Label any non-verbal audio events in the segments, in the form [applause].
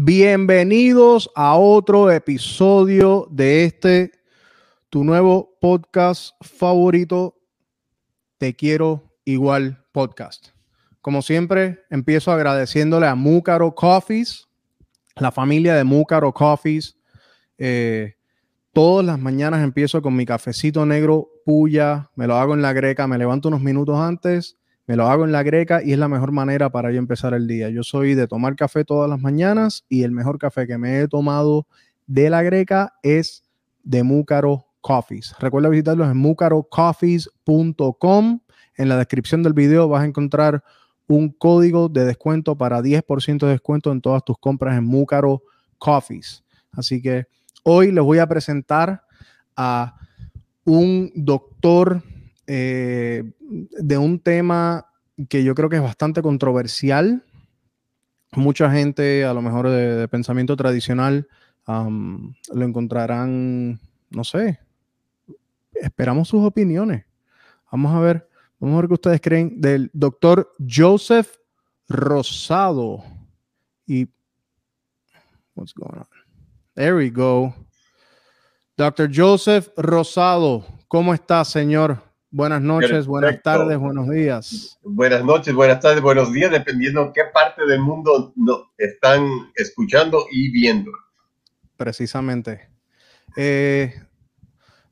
Bienvenidos a otro episodio de este, tu nuevo podcast favorito, Te quiero igual podcast. Como siempre, empiezo agradeciéndole a Múcaro Coffees, la familia de Múcaro Coffees. Eh, todas las mañanas empiezo con mi cafecito negro puya, me lo hago en la greca, me levanto unos minutos antes me lo hago en la greca y es la mejor manera para yo empezar el día. Yo soy de tomar café todas las mañanas y el mejor café que me he tomado de la greca es de Múcaro Coffees. Recuerda visitarlos en mucarocoffees.com. En la descripción del video vas a encontrar un código de descuento para 10% de descuento en todas tus compras en Múcaro Coffees. Así que hoy les voy a presentar a un doctor eh, de un tema que yo creo que es bastante controversial. Mucha gente, a lo mejor de, pensamiento tradicional, lo encontrarán, no sé, esperamos sus opiniones. Vamos a ver, vamos a ver qué ustedes creen del doctor Joseph Rosado. Y, what's going on? There we go. Doctor Joseph Rosado, ¿cómo está, señor? Buenas noches, buenas tardes, buenos días. Buenas noches, buenas tardes, buenos días, dependiendo qué parte del mundo no, están escuchando y viendo. Precisamente. Eh,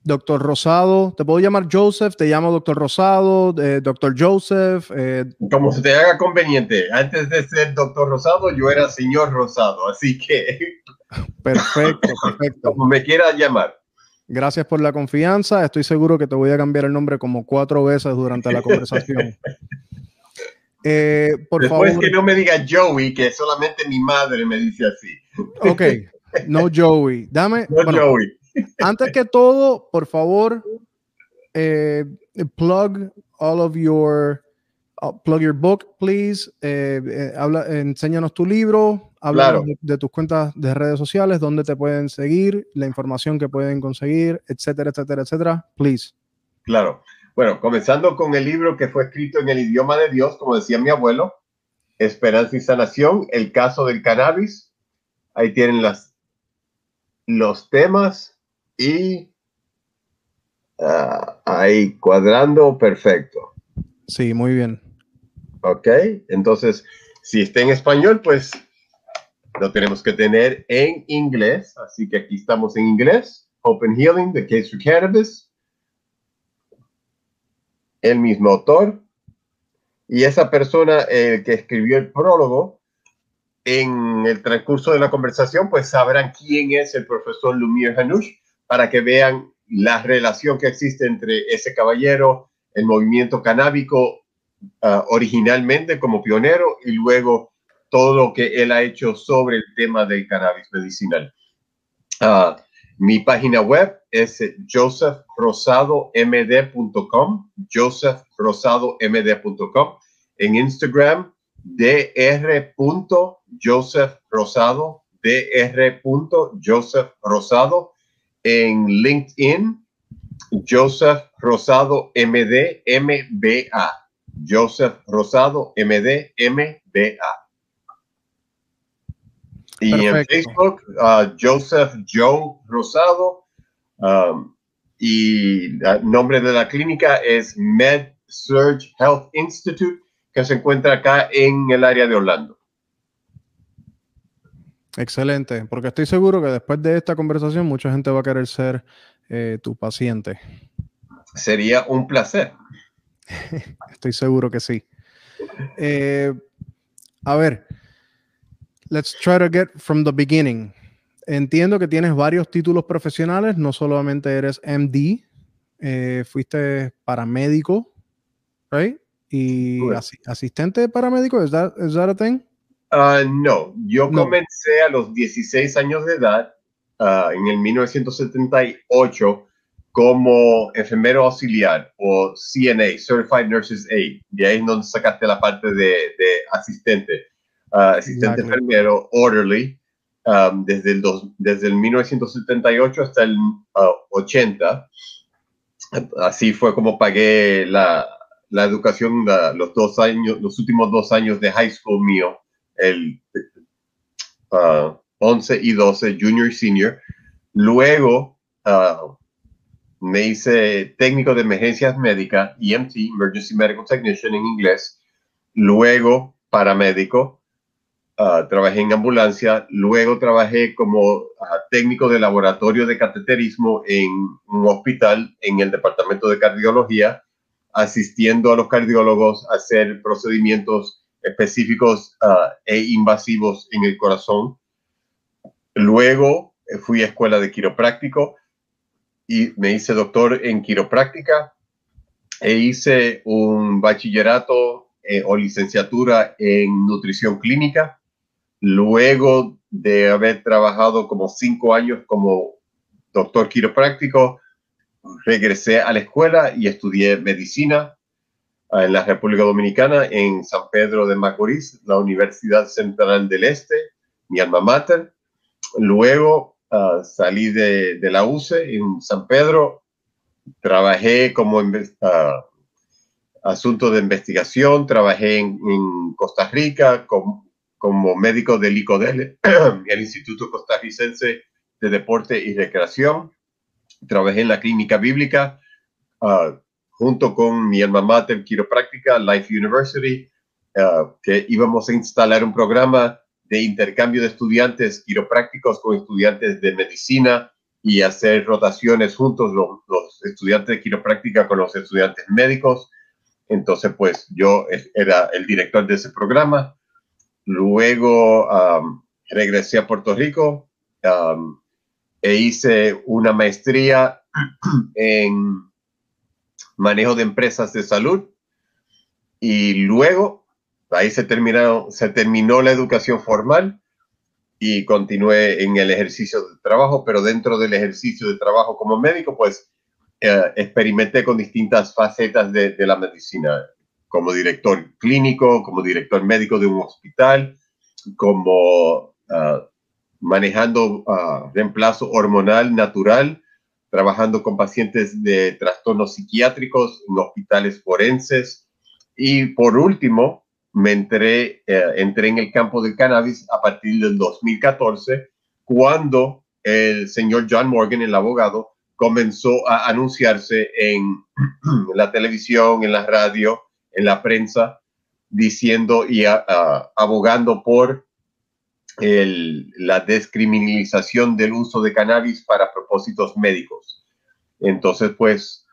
doctor Rosado, ¿te puedo llamar Joseph? Te llamo Doctor Rosado, eh, Doctor Joseph. Eh. Como se te haga conveniente. Antes de ser Doctor Rosado, yo era señor Rosado, así que. Perfecto, [laughs] perfecto. Como me quieras llamar. Gracias por la confianza. Estoy seguro que te voy a cambiar el nombre como cuatro veces durante la conversación. [laughs] Eh, por Después que no me diga Joey, que solamente mi madre me dice así. Ok, no Joey. Dame. No Joey. Antes que todo, por favor, eh, plug all of your uh, plug your book, please. Eh, habla, enséñanos tu libro, Habla de, tus cuentas de redes sociales, dónde te pueden seguir, la información que pueden conseguir, etcétera, etcétera, etcétera. Please. Claro. Bueno, comenzando con el libro que fue escrito en el idioma de Dios, como decía mi abuelo, Esperanza y Sanación, el caso del cannabis. Ahí tienen las, los temas y ah, ahí cuadrando perfecto. Sí, muy bien. Ok, entonces, si está en español, pues lo tenemos que tener en inglés, así que aquí estamos en inglés. Open Healing, The Case for Cannabis. El mismo autor. Y esa persona eh, que escribió el prólogo, en el transcurso de la conversación, pues sabrán quién es el profesor Lumiere Hanush para que vean la relación que existe entre ese caballero, el movimiento canábico ah, originalmente como pionero y luego todo lo que él ha hecho sobre el tema del cannabis medicinal. Ah, mi página web es josephrosadomd.com, josephrosadomd.com. En Instagram, dr.josephrosado, dr.josephrosado. En LinkedIn, Joseph Rosado. Joseph Rosado. Y en Facebook, uh, Joseph Joe Rosado. Um, y el nombre de la clínica es Med Surge Health Institute, que se encuentra acá en el área de Orlando. Excelente, porque estoy seguro que después de esta conversación mucha gente va a querer ser eh, tu paciente. Sería un placer. [laughs] estoy seguro que sí. Eh, a ver, Let's try to get from the beginning. Entiendo que tienes varios títulos profesionales, no solamente eres MD, eh, fuiste paramédico, right? Y asistente paramédico, ¿es that, is that a thing? Uh, no, yo comencé a los 16 años de edad, uh, en el 1978, como enfermero auxiliar o CNA, Certified Nurses Aid. De ahí no sacaste la parte de, de asistente. Uh, asistente enfermero, orderly, um, desde, el desde el 1978 hasta el 80. Uh, Así fue como pagué la, la educación los dos años, los últimos dos años de high school mío. El, 11 y 12, junior y senior. Luego me hice técnico de emergencias médicas, EMT, Emergency Medical Technician en inglés. Luego paramédico. Trabajé en ambulancia, luego trabajé como técnico de laboratorio de cateterismo en un hospital en el departamento de cardiología asistiendo a los cardiólogos a hacer procedimientos específicos ah, e invasivos en el corazón. Luego eh, fui a escuela de quiropráctico y me hice doctor en quiropráctica e hice un bachillerato eh, o licenciatura en nutrición clínica. Luego de haber trabajado como cinco años como doctor quiropráctico, regresé a la escuela y estudié medicina ah, en la República Dominicana, en San Pedro de Macorís, la Universidad Central del Este, mi alma mater. Luego ah, salí de, la UCE en San Pedro, trabajé como uh, asunto de investigación, trabajé en, Costa Rica como, como médico del ICODEL, [clears throat] el Instituto Costarricense de Deporte y Recreación trabajé en la clínica bíblica ah, junto con mi alma mater quiropráctica, Life University, ah, que íbamos a instalar un programa de intercambio de estudiantes quiroprácticos con estudiantes de medicina y hacer rotaciones juntos los, estudiantes de quiropráctica con los estudiantes médicos. Entonces, pues yo era el director de ese programa. Luego regresé a Puerto Rico e hice una maestría [clears throat] en manejo de empresas de salud. Y luego ahí se terminó, se terminó la educación formal y continué en el ejercicio de trabajo, pero dentro del ejercicio de trabajo como médico, pues eh, experimenté con distintas facetas de, la medicina, como director clínico, como director médico de un hospital, como ah, manejando uh, reemplazo hormonal natural, trabajando con pacientes de trastornos psiquiátricos en hospitales forenses. Y por último, me entré, eh, entré en el campo del cannabis a partir del 2014, cuando el señor John Morgan, el abogado, comenzó a anunciarse en [clears throat] la televisión, en la radio, en la prensa, diciendo y abogando por la descriminalización del uso de cannabis para propósitos médicos. Entonces, pues,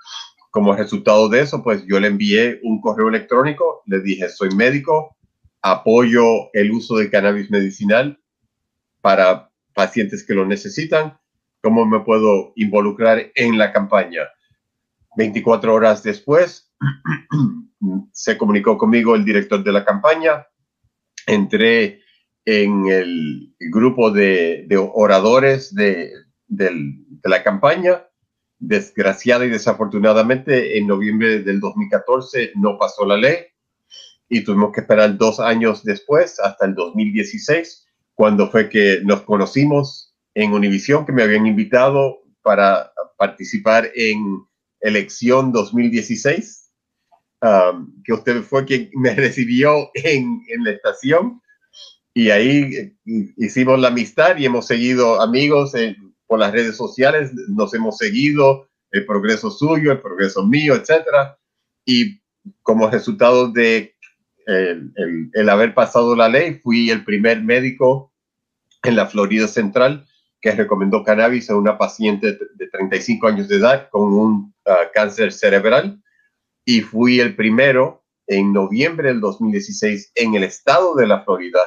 como resultado de eso, pues yo le envié un correo electrónico, le dije, soy médico, apoyo el uso de cannabis medicinal para pacientes que lo necesitan, ¿cómo me puedo involucrar en la campaña? 24 horas después, se comunicó conmigo el director de la campaña, entré en el grupo de, oradores de, la campaña. Desgraciada y desafortunadamente, en noviembre del 2014 no pasó la ley y tuvimos que esperar dos años después, hasta el 2016, cuando fue que nos conocimos en Univisión, que me habían invitado para participar en elección 2016, um, que usted fue quien me [laughs] recibió en, en la estación y ahí eh, hicimos la amistad y hemos seguido amigos por las redes sociales, nos hemos seguido el progreso suyo, el progreso mío, etcétera. Y como resultado de el, haber pasado la ley, fui el primer médico en la Florida Central que recomendó cannabis a una paciente de 35 años de edad con un ah, cáncer cerebral y fui el primero en noviembre del 2016 en el estado de la Florida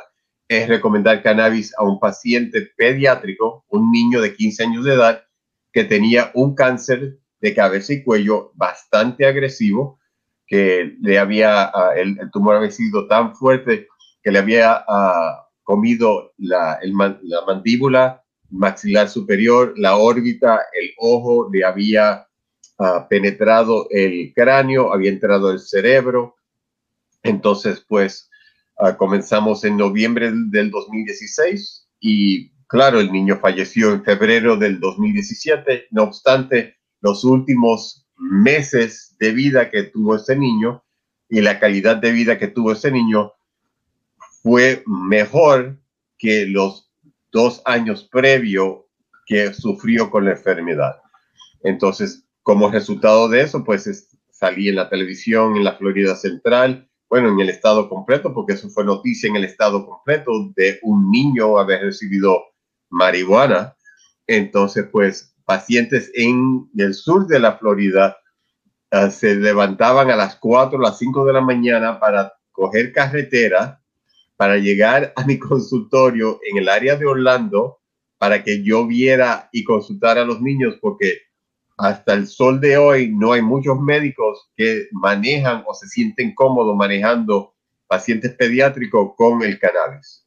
es recomendar cannabis a un paciente pediátrico, un niño de 15 años de edad, que tenía un cáncer de cabeza y cuello bastante agresivo, que le había, ah, el, tumor había sido tan fuerte que le había ah, comido la, la mandíbula maxilar superior, la órbita, el ojo, le había penetrado el cráneo, había entrado el cerebro. Entonces, pues, Ah, comenzamos en noviembre del 2016 y claro, el niño falleció en febrero del 2017. No obstante, los últimos meses de vida que tuvo ese niño y la calidad de vida que tuvo ese niño fue mejor que los dos años previo que sufrió con la enfermedad. Entonces, como resultado de eso, pues salí en la televisión en la Florida Central, bueno, en el estado completo, porque eso fue noticia en el estado completo de un niño haber recibido marihuana. Entonces, pues pacientes en el sur de la Florida uh, se levantaban a las 4 o las 5 de la mañana para coger carretera, para llegar a mi [laughs] consultorio en el área de Orlando, para que yo viera y consultara a los niños, porque hasta el sol de hoy no hay muchos médicos que manejan o se sienten cómodos manejando pacientes pediátricos con el cannabis.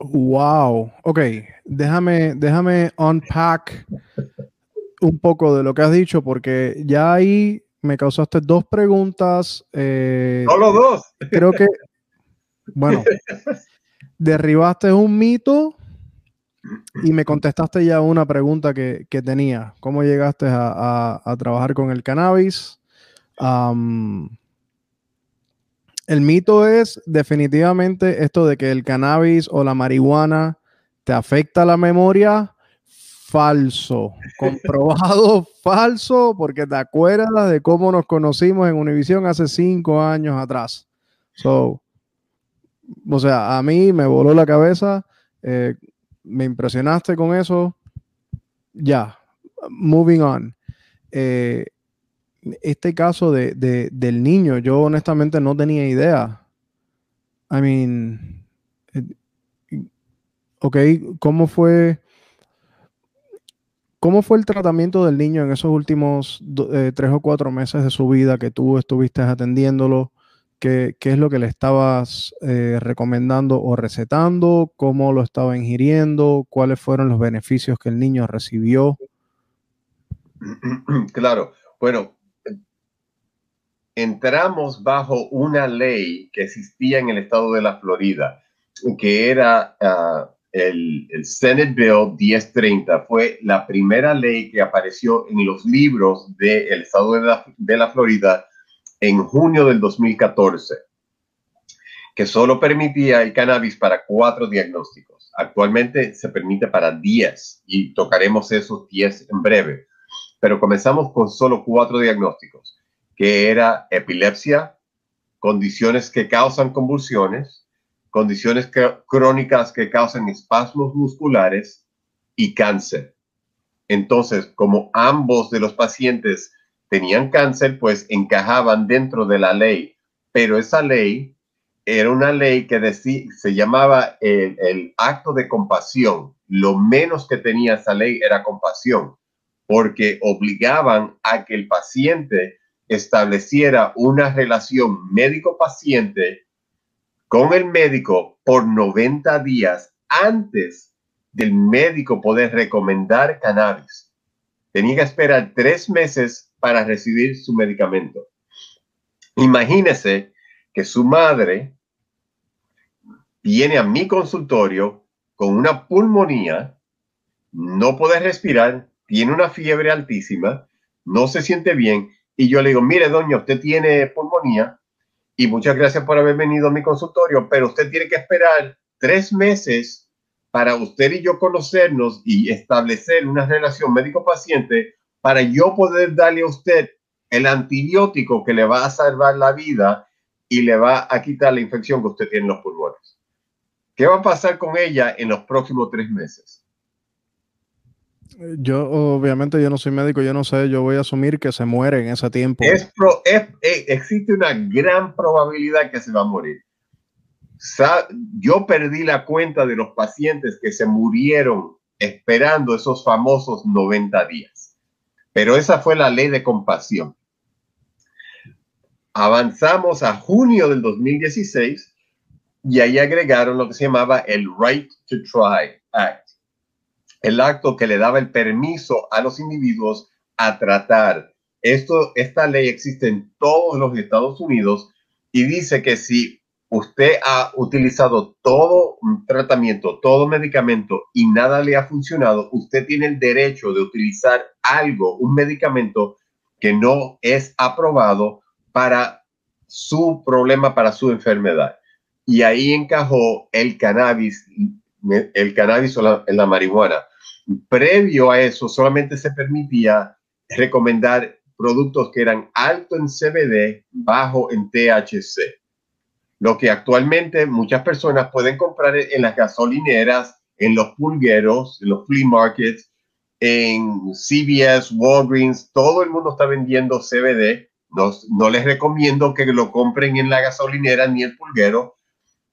Wow, ok, déjame, déjame unpack un poco de lo que has dicho porque ya ahí me causaste dos preguntas. Eh, Solo dos. Creo que, bueno, [laughs] derribaste un mito y me contestaste ya una pregunta que, tenía. ¿Cómo llegaste a, trabajar con el cannabis? el mito es definitivamente esto de que el cannabis o la marihuana te afecta la memoria. Falso, comprobado [laughs] falso, porque te acuerdas de cómo nos conocimos en Univision hace cinco años atrás. So, o sea, a mí me voló la cabeza. Eh, me impresionaste con eso. Ya, moving on. Eh, este caso de, del niño, yo honestamente no tenía idea. I mean, eh, ok, ¿cómo fue, cómo fue el tratamiento del niño en esos últimos eh, tres o cuatro meses de su vida que tú estuviste atendiéndolo? ¿Qué, es lo que le estabas eh, recomendando o recetando? ¿Cómo lo estaba ingiriendo? ¿Cuáles fueron los beneficios que el niño recibió? [clears throat] Claro, bueno, entramos bajo una ley que existía en el estado de la Florida, que era ah, el, Senate Bill 1030. Fue la primera ley que apareció en los libros del estado de la Florida en junio del 2014, que solo permitía el cannabis para cuatro diagnósticos. Actualmente se permite para 10 y tocaremos esos 10 en breve. Pero comenzamos con solo cuatro diagnósticos, que era epilepsia, condiciones que causan convulsiones, condiciones crónicas que causan espasmos musculares y cáncer. Entonces, como ambos de los pacientes tenían cáncer, pues encajaban dentro de la ley. Pero esa ley era una ley que decía, se llamaba el, acto de compasión. Lo menos que tenía esa ley era compasión, porque obligaban a que el paciente estableciera una relación médico-paciente con el médico por 90 días antes del médico poder recomendar cannabis. Tenía que esperar tres meses para recibir su medicamento. Imagínese que su madre viene a mi consultorio con una pulmonía, no puede respirar, tiene una fiebre altísima, no se siente bien, y yo le digo, mire, doña, usted tiene pulmonía y muchas gracias por haber venido a mi consultorio, pero usted tiene que esperar tres meses para usted y yo conocernos y establecer una relación médico-paciente para yo poder darle a usted el antibiótico que le va a salvar la vida y le va a quitar la infección que usted tiene en los pulmones. ¿Qué va a pasar con ella en los próximos tres meses? Yo, obviamente, yo no soy médico, yo no sé, yo voy a asumir que se muere en ese tiempo. Es eh, existe una gran probabilidad que se va a morir. yo perdí la cuenta de los pacientes que se murieron esperando esos famosos 90 días. Pero esa fue la ley de compasión. Avanzamos a junio del 2016 y ahí agregaron lo que se llamaba el Right to Try Act, el acto que le daba el permiso a los individuos a tratar. Esto, esta ley existe en todos los Estados Unidos y dice que si usted ha utilizado todo tratamiento, todo medicamento y nada le ha funcionado, usted tiene el derecho de utilizar algo, un medicamento que no es aprobado para su problema, para su enfermedad. y ahí encajó el cannabis, el cannabis o la, la marihuana. Previo a eso, solamente se permitía recomendar productos que eran alto en CBD, bajo en THC. Lo que actualmente muchas personas pueden comprar en las gasolineras, en los pulgueros, en los flea markets, en CVS, Walgreens, todo el mundo está vendiendo CBD. No, les recomiendo que lo compren en la gasolinera ni el pulguero.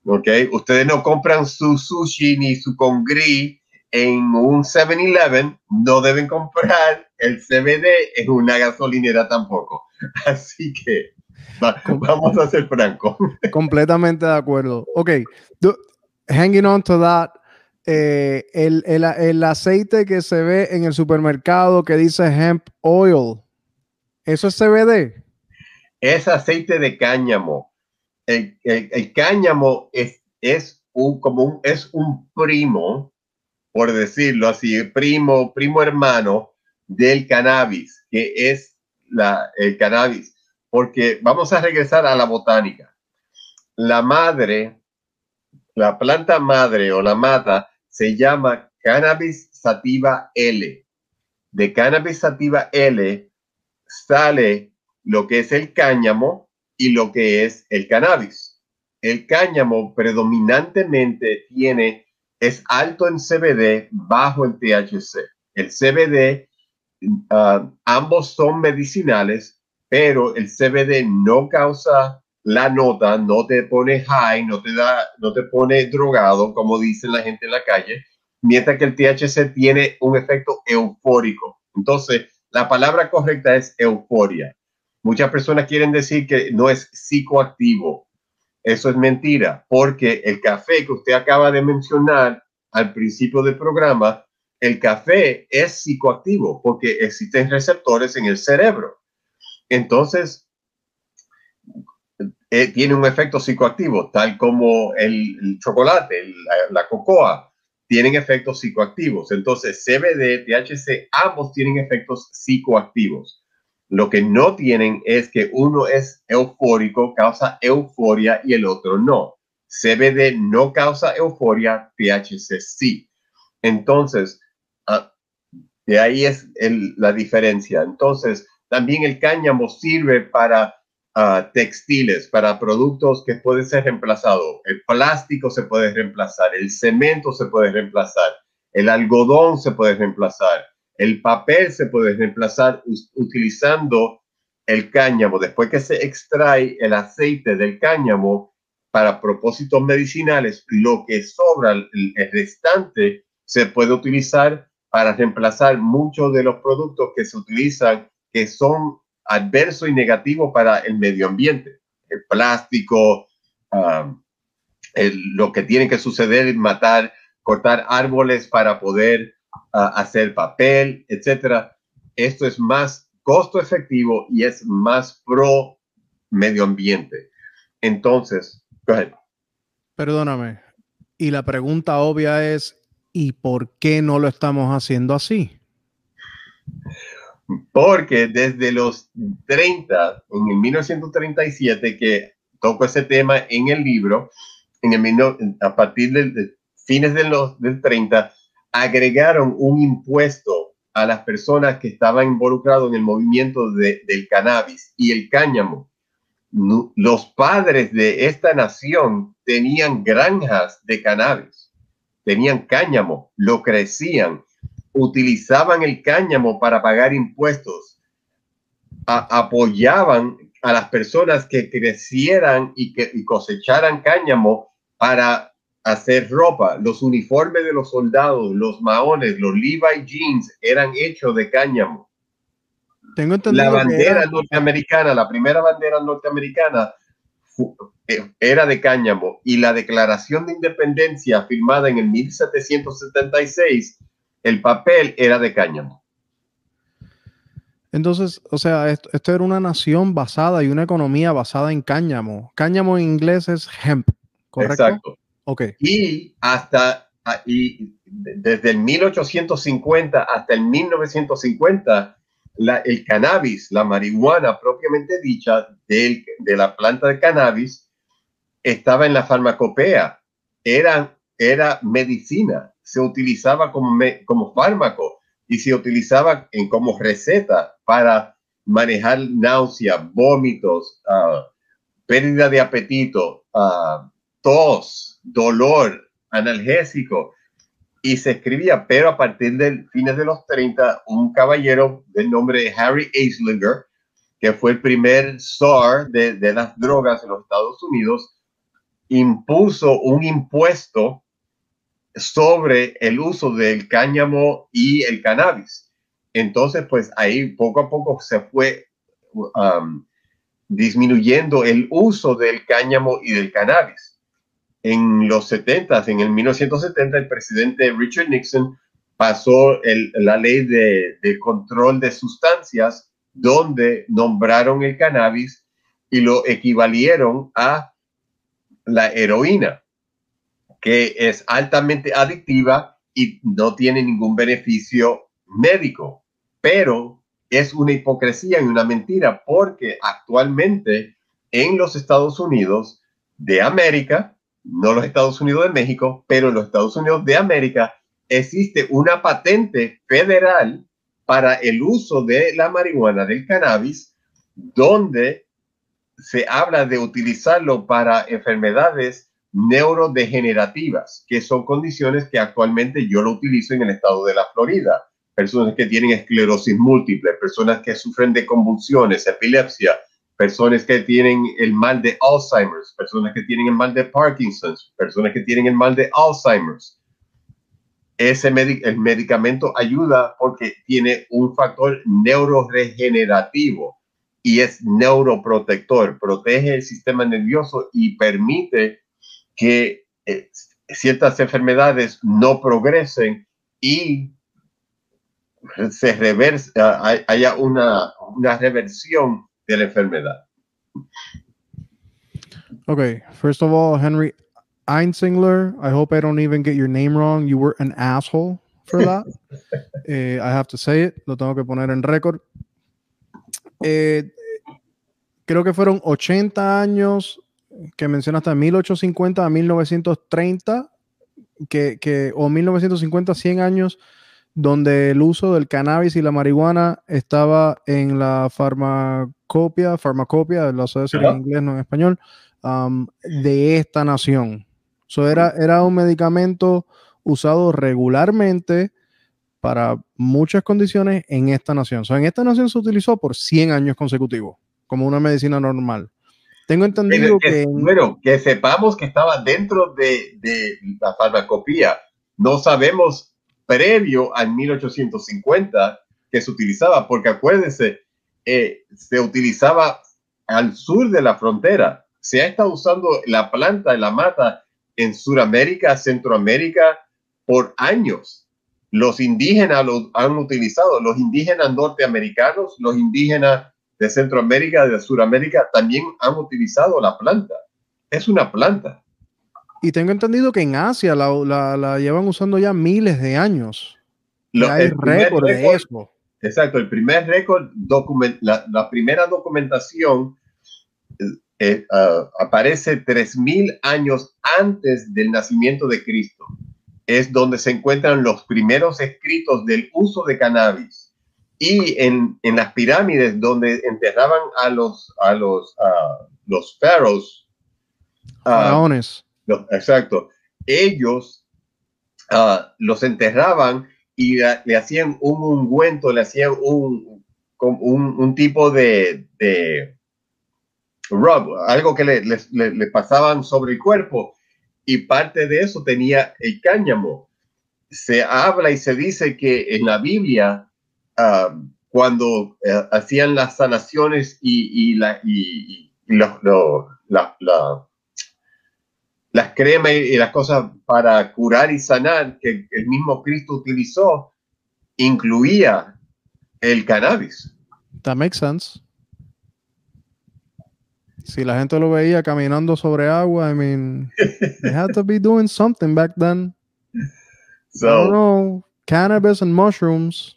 ¿ok? Ustedes no compran su sushi ni su congrí en un 7-Eleven, no deben comprar el CBD en una gasolinera tampoco. [laughs] Así que vamos a ser francos. [laughs] Completamente de acuerdo. Ok, hanging on to that, eh, el, el, el, aceite que se ve en el supermercado que dice hemp oil, ¿eso es CBD? Es aceite de cáñamo. El, el cáñamo es, es, un, como un, es un primo por decirlo así, primo, primo hermano del cannabis, que es la, el cannabis, porque vamos a regresar a la botánica. La madre, la planta madre o la mata se llama Cannabis sativa L. De Cannabis sativa L sale lo que es el cáñamo y lo que es el cannabis. El cáñamo predominantemente tiene es alto en CBD, bajo en THC. El CBD, ah, ambos son medicinales, pero el CBD no causa la nota, no te pone high, no te da, no te pone drogado, como dicen la gente en la calle, mientras que el THC tiene un efecto eufórico. Entonces, la palabra correcta es euforia. Muchas personas quieren decir que no es psicoactivo. Eso es mentira, porque el café que usted acaba de mencionar al principio del programa, el café es psicoactivo porque existen receptores en el cerebro. Entonces, eh, tiene un efecto psicoactivo, tal como el, chocolate, la, la, cocoa, tienen efectos psicoactivos. Entonces, CBD, THC, ambos tienen efectos psicoactivos. Lo que no tienen es que uno es eufórico, causa euforia y el otro no. CBD no causa euforia, THC sí. Entonces, ah, de ahí es la diferencia. Entonces, también el cáñamo sirve para ah, textiles, para productos que pueden ser reemplazados. El plástico se puede reemplazar, el cemento se puede reemplazar, el algodón se puede reemplazar. El papel se puede reemplazar utilizando el cáñamo. Después que se extrae el aceite del cáñamo para propósitos medicinales, lo que sobra, el, restante, se puede utilizar para reemplazar muchos de los productos que se utilizan que son adversos y negativos para el medio ambiente. El plástico, lo que tiene que suceder es matar, cortar árboles para poder hacer papel, etcétera. Esto es más costo efectivo y es más pro medio ambiente. Entonces, Perdóname. Y la pregunta obvia es, ¿y por qué no lo estamos haciendo así? Porque desde los 30, en el 1937, que toco ese tema en el libro, en el, a partir de, fines de los, del 30, agregaron un impuesto a las personas que estaban involucradas en el movimiento del cannabis y el cáñamo. Los padres de esta nación tenían granjas de cannabis, tenían cáñamo, lo crecían, utilizaban el cáñamo para pagar impuestos, apoyaban a las personas que crecieran y que y cosecharan cáñamo para hacer ropa. Los uniformes de los soldados, los maones, los Levi jeans eran hechos de cáñamo. Tengo la bandera norteamericana, la primera bandera norteamericana eh, era de cáñamo y la declaración de independencia firmada en el 1776, el papel era de cáñamo. Entonces, o sea, esto, esto, era una nación basada y una economía basada en cáñamo. Cáñamo en inglés es hemp, ¿correcto? Exacto. Y hasta y desde el 1850 hasta el 1950, la, el cannabis, la marihuana propiamente dicha de la planta de cannabis, estaba en la farmacopea, era, era medicina, se utilizaba como, como fármaco y se utilizaba en, como receta para manejar náusea, vómitos, uh, pérdida de apetito, uh, tos, dolor, analgésico. Y se escribía, pero a partir del fines de los 30, un caballero del nombre de Harry Eislinger, que fue el primer czar de, de las drogas en los Estados Unidos, impuso un impuesto sobre el uso del cáñamo y el cannabis. Entonces, pues ahí poco a poco se fue um, disminuyendo el uso del cáñamo y del cannabis. En los 70, en el 1970, el presidente Richard Nixon pasó la ley de, de control de sustancias donde nombraron el cannabis y lo equivalieron a la heroína, que es altamente adictiva y no tiene ningún beneficio médico, pero es una hipocresía y una mentira porque actualmente en los Estados Unidos de América, no los Estados Unidos de México, pero en los Estados Unidos de América existe una patente federal para el uso de la marihuana, del cannabis, donde se habla de utilizarlo para enfermedades neurodegenerativas, que son condiciones que actualmente yo lo utilizo en el estado de la Florida. Personas que tienen esclerosis múltiple, personas que sufren de convulsiones, epilepsia, personas que tienen el mal de Alzheimer's, personas que tienen el mal de Parkinson's, personas que tienen el mal de Alzheimer's ese el medicamento ayuda porque tiene un factor neuroregenerativo y es neuroprotector, protege el sistema nervioso y permite que eh, ciertas enfermedades no progresen y se reverse, haya una, una reversión de la enfermedad. Okay, first of all, Henry, Einsingler, I hope I don't even get your name wrong. You were an asshole for [laughs] that. eh, I have to say it. Lo tengo que poner en récord. Eh, creo que fueron 80 años que mencionaste de 1850 a 1930, que, que, o 1950, 100 años, donde el uso del cannabis y la marihuana estaba en la farmacopia, farmacopia, lo sé decir en inglés, no en español, um, de esta nación era, era un medicamento usado regularmente para muchas condiciones en esta nación. en esta nación se utilizó por 100 años consecutivos, como una medicina normal. Tengo entendido que... Bueno, que sepamos que estaba dentro de, la farmacopía. No sabemos previo al 1850 que se utilizaba, porque acuérdense, eh, se utilizaba al sur de la frontera. Se ha estado usando la planta, la mata en Sudamérica, Centroamérica, por años. Los indígenas lo han utilizado, los indígenas norteamericanos, los indígenas de Centroamérica, de Sudamérica, también han utilizado la planta. Es una planta. Y tengo entendido que en Asia la, llevan usando ya miles de años. hay récord de eso. Exacto, el primer récord, la, la primera documentación eh, uh, aparece 3.000 años antes del nacimiento de Cristo. Es donde se encuentran los primeros escritos del uso de cannabis. Y en, en las pirámides donde enterraban a los, a los, uh, los pharaohs. Uh, Faraones. exacto. Ellos los enterraban y le hacían un ungüento, le hacían un, un, un tipo de, de rub, algo que le, pasaban sobre el cuerpo y parte de eso tenía el cáñamo. Se habla y se dice que en la Biblia, ah, cuando eh, hacían las sanaciones y, la, y, las cremas y las cosas para curar y sanar que el mismo Cristo utilizó, incluía el cannabis. That makes sense. Si la gente lo veía caminando sobre agua, I mean, they had to be doing something back then. [laughs] So, I don't know, cannabis and mushrooms.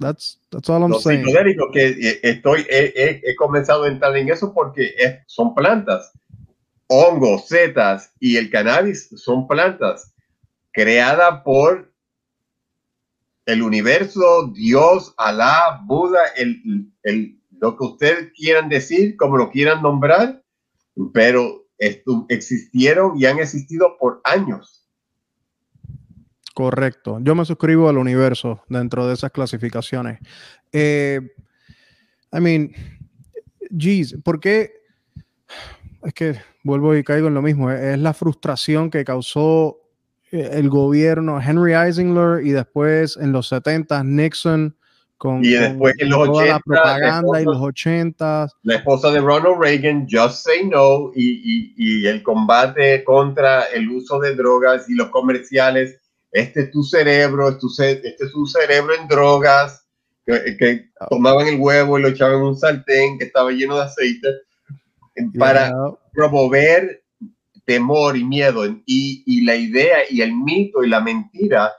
That's, that's all I'm los saying. que eh, estoy, he, he, comenzado a entrar en eso porque son plantas. hongos, setas y el cannabis son plantas creadas por el universo, Dios, Alá, Buda, el, el, lo que ustedes quieran decir, como lo quieran nombrar, pero existieron y han existido por años. Correcto. Yo me suscribo al universo dentro de esas clasificaciones. Eh, I mean, geez, ¿por qué? Es que vuelvo y caigo en lo mismo. Es la frustración que causó eh, el gobierno, Henry Eisenhower y después en los 70 Nixon con, y después en los 80, la propaganda y los 80 la esposa de Ronald Reagan Just Say No y, y, y, el combate contra el uso de drogas y los comerciales este es tu cerebro este es tu cerebro en drogas que, que ah. tomaban el huevo y lo echaban en un sartén que estaba lleno de aceite para promover temor y miedo y, y, la idea y el mito y la mentira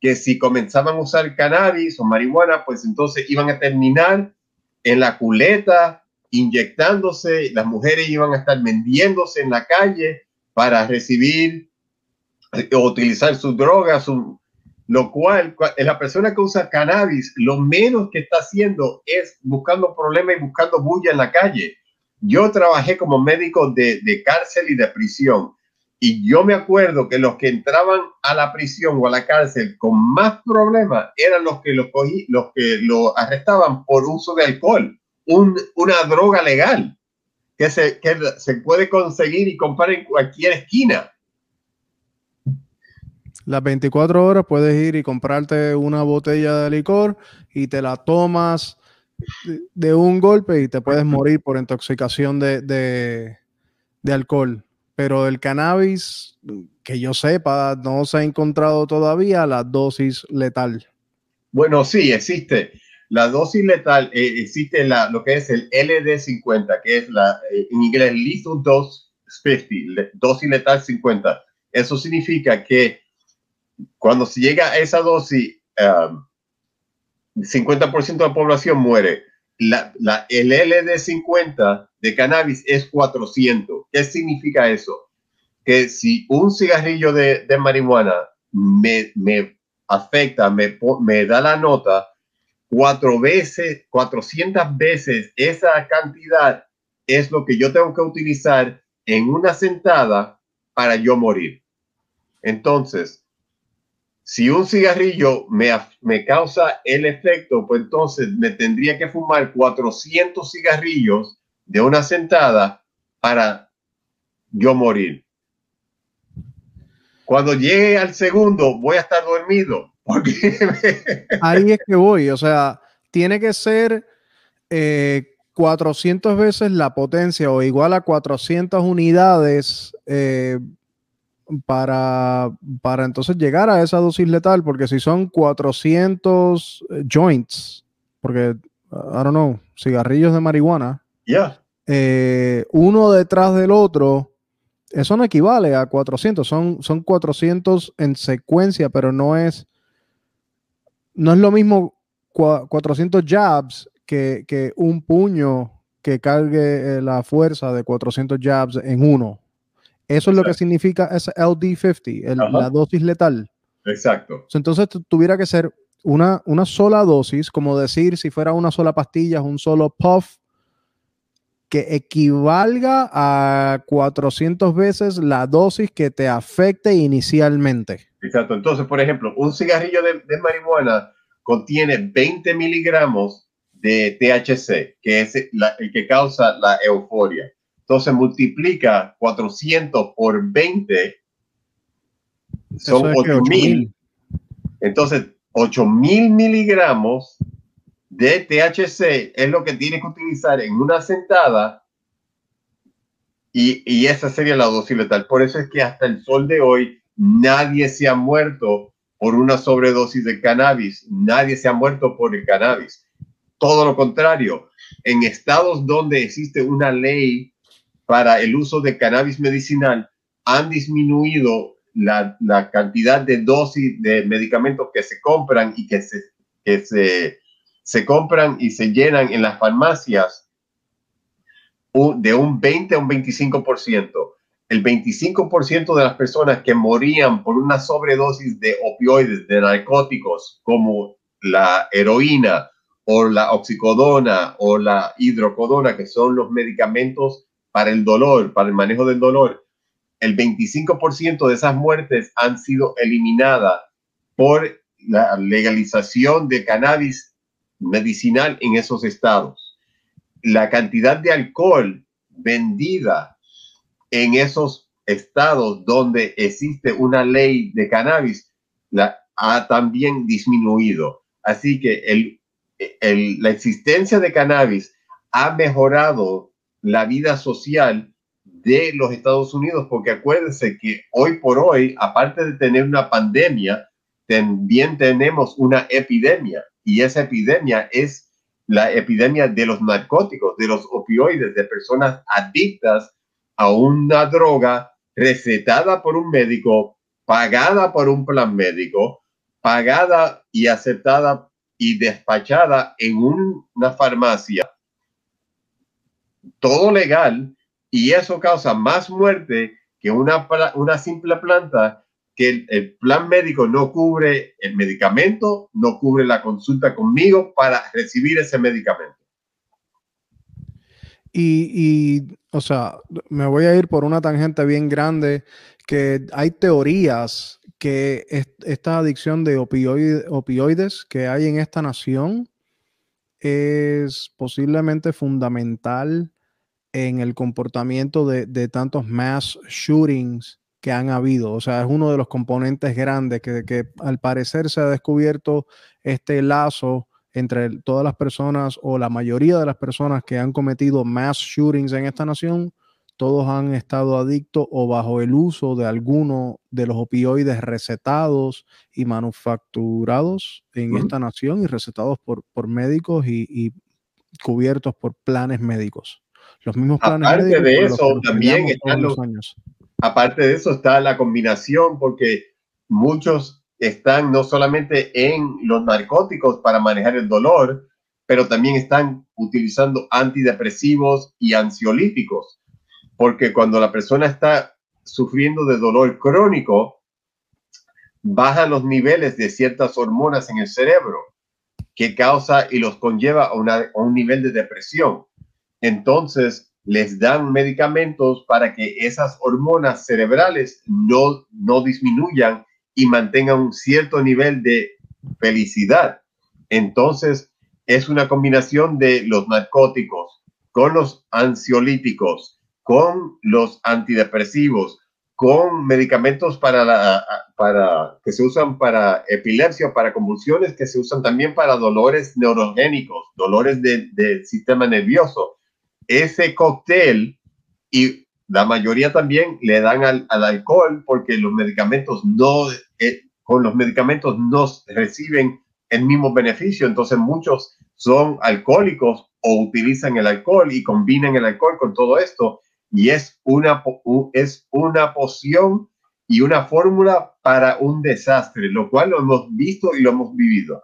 que si comenzaban a usar cannabis o marihuana, pues entonces iban a terminar en la culeta, inyectándose, las mujeres iban a estar vendiéndose en la calle para recibir o utilizar sus drogas, su, lo cual la persona que usa cannabis, lo menos que está haciendo es buscando problemas y buscando bulla en la calle. Yo trabajé como médico de, de cárcel y de prisión y yo me acuerdo que los que entraban a la prisión o a la cárcel con más problemas eran los que los, cogí, los que lo arrestaban por uso de alcohol, un, una droga legal que se, que se puede conseguir y comprar en cualquier esquina. Las 24 horas puedes ir y comprarte una botella de licor y te la tomas de un golpe y te puedes morir por intoxicación de, de, alcohol. Pero el cannabis, que yo sepa, no se ha encontrado todavía la dosis letal. Bueno, sí, existe. La dosis letal, eh, existe la, lo que es el LD50, que es la, eh, en inglés Lethal Dose 50, dosis letal 50. Eso significa que cuando se llega a esa dosis, um, 50% de la población muere. La, la, el LD50 de cannabis es 400. ¿Qué significa eso? Que si un cigarrillo de, de marihuana me, me afecta, me, me, da la nota, cuatro veces, 400 veces esa cantidad es lo que yo tengo que utilizar en una sentada para yo morir. Entonces, si un cigarrillo me, me, causa el efecto, pues entonces me tendría que fumar 400 cigarrillos de una sentada para yo morir. Cuando llegue al segundo, voy a estar dormido. [laughs] Ahí es que voy, o sea, tiene que ser 400 eh, veces la potencia o igual a 400 unidades eh, para, para entonces llegar a esa dosis letal, porque si son 400 eh, joints, porque, I don't know, cigarrillos de marihuana, ya eh, uno detrás del otro, eso no equivale a 400, son, son 400 en secuencia, pero no es, no es lo mismo 400 jabs que, que un puño que cargue eh, la fuerza de 400 jabs en uno. Eso es lo que significa ese LD50, la dosis letal. Exacto. Entonces tuviera que ser una, una sola dosis, como decir si fuera una sola pastilla, un solo puff, que equivalga a 400 veces la dosis que te afecte inicialmente. Exacto. Entonces, por ejemplo, un cigarrillo de, marihuana contiene 20 miligramos de THC, que es el que causa la euforia. Entonces multiplica 400 por 20, son 8000. Entonces, 8000 miligramos de THC es lo que tienes que utilizar en una sentada y, y, esa sería la dosis letal. Por eso es que hasta el sol de hoy nadie se ha muerto por una sobredosis de cannabis, nadie se ha muerto por el cannabis. Todo lo contrario, en estados donde existe una ley para el uso de cannabis medicinal han disminuido la, la cantidad de dosis de medicamentos que se compran y que se, se compran y se llenan en las farmacias de un 20 a un 25%. el 25% de las personas que morían por una sobredosis de opioides, de narcóticos, como la heroína o la oxicodona o la hidrocodona, que son los medicamentos para el dolor, para el manejo del dolor, el 25% de esas muertes han sido eliminadas por la legalización de cannabis medicinal en esos estados. La cantidad de alcohol vendida en esos estados donde existe una ley de cannabis la, ha también disminuido. Así que el, la existencia de cannabis ha mejorado la vida social de los Estados Unidos, porque acuérdense que hoy por hoy, aparte de tener una pandemia, también tenemos una epidemia y esa epidemia es la epidemia de los narcóticos, de los opioides, de personas adictas a una droga recetada por un médico, pagada por un plan médico, pagada y aceptada y despachada en una farmacia. Todo legal y eso causa más muerte que una, una simple planta que el, plan médico no cubre el medicamento, no cubre la consulta conmigo para recibir ese medicamento. Y, o sea, me voy a ir por una tangente bien grande, que hay teorías que esta adicción de opioides que hay en esta nación es posiblemente fundamental en el comportamiento de, tantos mass shootings que han habido. O sea, es uno de los componentes grandes que, que al parecer se ha descubierto este lazo entre todas las personas o la mayoría de las personas que han cometido mass shootings en esta nación, todos han estado adictos o bajo el uso de alguno de los opioides recetados y manufacturados en esta nación y recetados por, por médicos y, cubiertos por planes médicos. Los mismos planes aparte de eso, también están los, años. Aparte de eso está la combinación porque muchos están no solamente en los narcóticos para manejar el dolor, pero también están utilizando antidepresivos y ansiolíticos, porque cuando la persona está sufriendo de dolor crónico, bajan los niveles de ciertas hormonas en el cerebro que causa y los conlleva a, a un nivel de depresión. Entonces, les dan medicamentos para que esas hormonas cerebrales no, no disminuyan y mantenga un cierto nivel de felicidad. Entonces, es una combinación de los narcóticos con los ansiolíticos, con los antidepresivos, con medicamentos para, la, para que se usan para epilepsia, para convulsiones, que se usan también para dolores neurogénicos, dolores del sistema nervioso. Ese cóctel y la mayoría también le dan al, al alcohol porque los medicamentos no eh, con los medicamentos no reciben el mismo beneficio, entonces muchos son alcohólicos o utilizan el alcohol y combinan el alcohol con todo esto y es una, es una poción y una fórmula para un desastre, lo cual lo hemos visto y lo hemos vivido.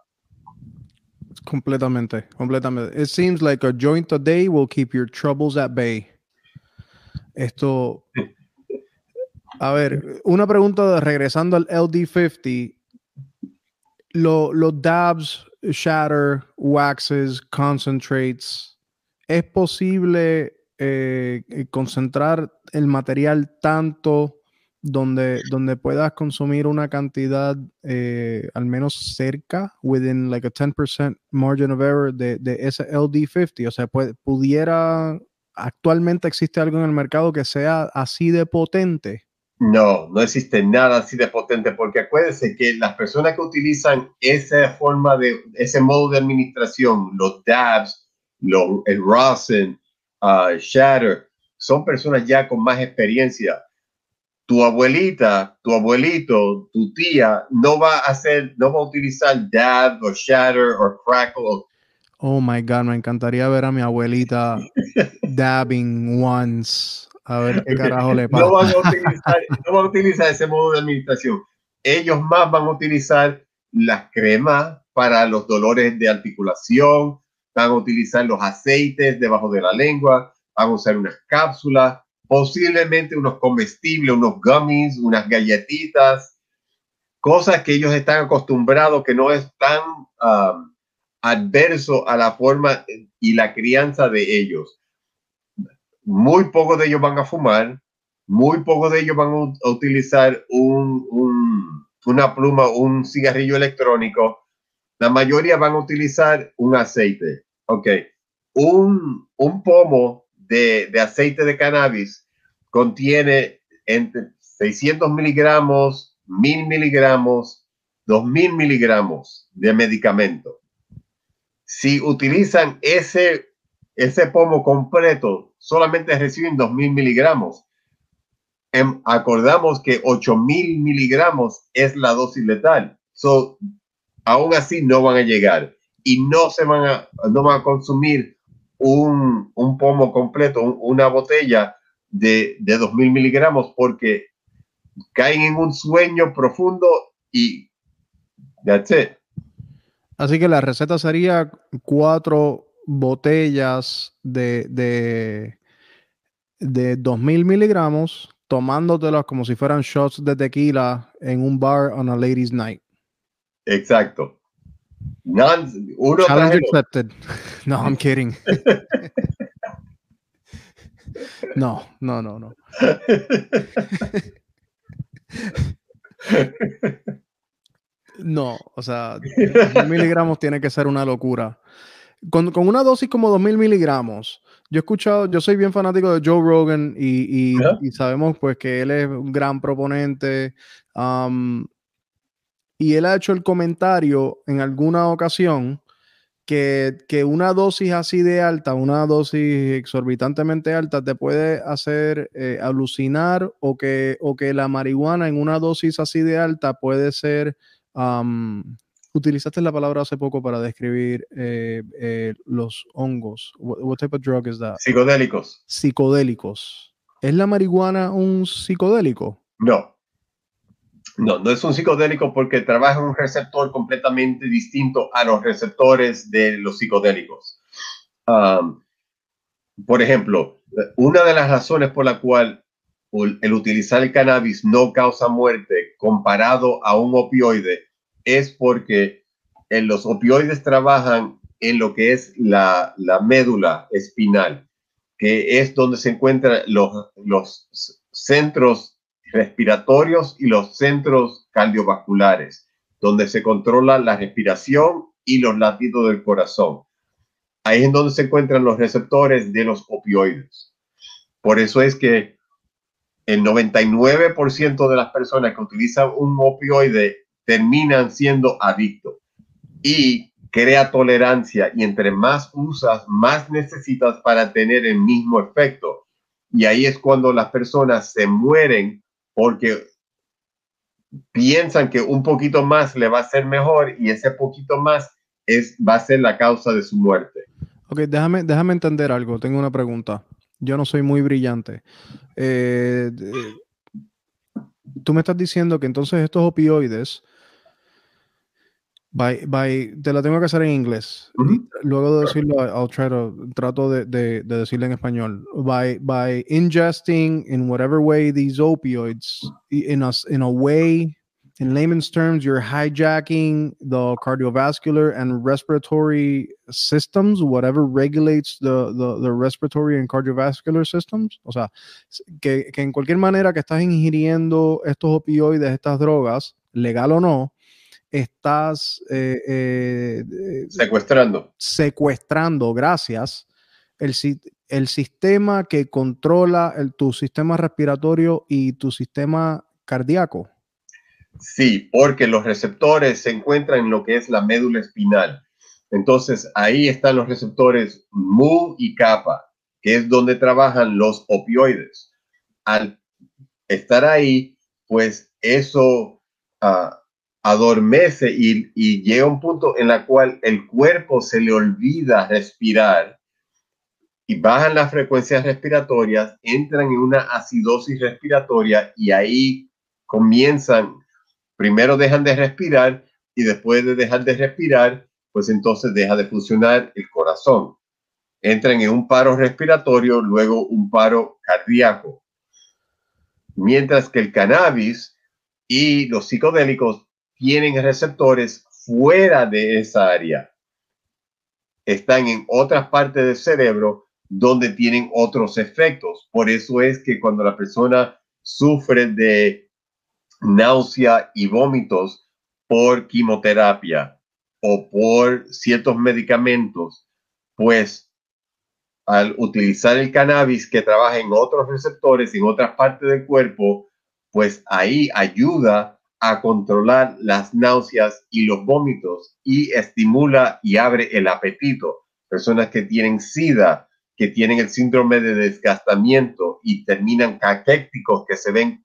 Completamente, completamente. It seems like a joint a day will keep your troubles at bay. Esto, a ver, una pregunta regresando al LD50. los dabs, shatter, waxes, concentrates, ¿es posible eh, concentrar el material tanto donde, donde puedas consumir una cantidad eh, al menos cerca, within like a 10% margin of error de, de ese LD50? O sea, pudiera, actualmente existe algo en el mercado que sea así de potente. No, no existe nada así de potente, porque acuérdense que las personas que utilizan esa forma de, ese modo de administración, los DABs, el rosin, uh, Shatter, son personas ya con más experiencia. Tu abuelita, tu abuelito, tu tía no va a hacer, no va a utilizar DAB o Shatter o Crackle. Oh my God, me encantaría ver a mi abuelita [laughs] dabbing once a ver qué carajo le pasa. [laughs] No van, a utilizar, ese modo de administración. Ellos más van a utilizar las cremas para los dolores de articulación, van a utilizar los aceites debajo de la lengua, van a usar unas cápsulas posiblemente unos comestibles, unos gummies, unas galletitas, cosas que ellos están acostumbrados, que no es tan um, adverso a la forma y la crianza de ellos. Muy pocos de ellos van a fumar, muy pocos de ellos van a utilizar una pluma, un cigarrillo electrónico. La mayoría van a utilizar un aceite. Ok. Un, un pomo de, aceite de cannabis contiene entre 600 miligramos, 1000 miligramos, 2000 miligramos de medicamento. Si utilizan ese, ese pomo completo, solamente reciben 2000 miligramos. Em, acordamos que 8000 miligramos es la dosis letal. So, aún así no van a llegar y no se van a, no van a consumir un, un pomo completo, una botella de, de 2000 miligramos porque caen en un sueño profundo y that's it. Así que la receta sería cuatro botellas de, de, de 2000 miligramos, tomándotelas como si fueran shots de tequila en un bar on a ladies' night. Exacto. Challenge accepted. [laughs] No, I'm kidding. [laughs] no, no, no, no. No, o sea, 2000 miligramos tiene que ser una locura. Con, una dosis como 2000 miligramos, yo he escuchado, yo soy bien fanático de Joe Rogan y, sabemos pues que él es un gran proponente. Um, y él ha hecho el comentario en alguna ocasión que, una dosis así de alta, una dosis exorbitantemente alta, te puede hacer eh, alucinar o que, o que la marihuana en una dosis así de alta puede ser utilizaste la palabra hace poco para describir eh, eh, los hongos. What, type of drug is that? Psicodélicos. Psicodélicos. ¿Es la marihuana un psicodélico? No. No, no es un psicodélico porque trabaja en un receptor completamente distinto a los receptores de los psicodélicos. por ejemplo, una de las razones por la cual el utilizar el cannabis no causa muerte comparado a un opioide es porque en los opioides trabajan en lo que es la, médula espinal, que es donde se encuentran los, los centros respiratorios y los centros cardiovasculares, donde se controla la respiración y los latidos del corazón. Ahí es donde se encuentran los receptores de los opioides. Por eso es que el 99% de las personas que utilizan un opioide terminan siendo adictos y crea tolerancia y entre más usas, más necesitas para tener el mismo efecto. Y ahí es cuando las personas se mueren porque piensan que un poquito más le va a ser mejor y ese poquito más es, va a ser la causa de su muerte. Ok, déjame, déjame entender algo. Tengo una pregunta. Yo no soy muy brillante. Eh, tú me estás diciendo que entonces estos opioides, by, by, te la tengo que hacer en inglés. Luego de decirlo, I'll try to, trato de, de, de, decirlo en español. By, by ingesting in whatever way these opioids, in a, in a way in layman's terms, you're hijacking the cardiovascular and respiratory systems, whatever regulates the, the, the respiratory and cardiovascular systems. O sea, que, que, en cualquier manera que estás ingiriendo estos opioides, estas drogas, legal o no, estás eh, eh, secuestrando. Secuestrando, gracias, el, el sistema que controla el, tu sistema respiratorio y tu sistema cardíaco. Sí, porque los receptores se encuentran en lo que es la médula espinal. Entonces, ahí están los receptores MU y kappa, que es donde trabajan los opioides. Al estar ahí, pues eso ah, adormece y, llega un punto en el cual el cuerpo se le olvida respirar y bajan las frecuencias respiratorias, entran en una acidosis respiratoria y ahí comienzan primero dejan de respirar y después de dejar de respirar, pues entonces deja de funcionar el corazón. entran en un paro respiratorio, luego un paro cardíaco. Mientras que el cannabis y los psicodélicos tienen receptores fuera de esa área. Están en otras partes del cerebro donde tienen otros efectos. Por eso es que cuando la persona sufre de náusea y vómitos por quimioterapia o por ciertos medicamentos, pues al utilizar el cannabis que trabaja en otros receptores, en otras partes del cuerpo, pues ahí ayuda a controlar las náuseas y los vómitos y estimula y abre el apetito. Personas que tienen SIDA, que tienen el síndrome de desgastamiento y terminan caquécticos, que se ven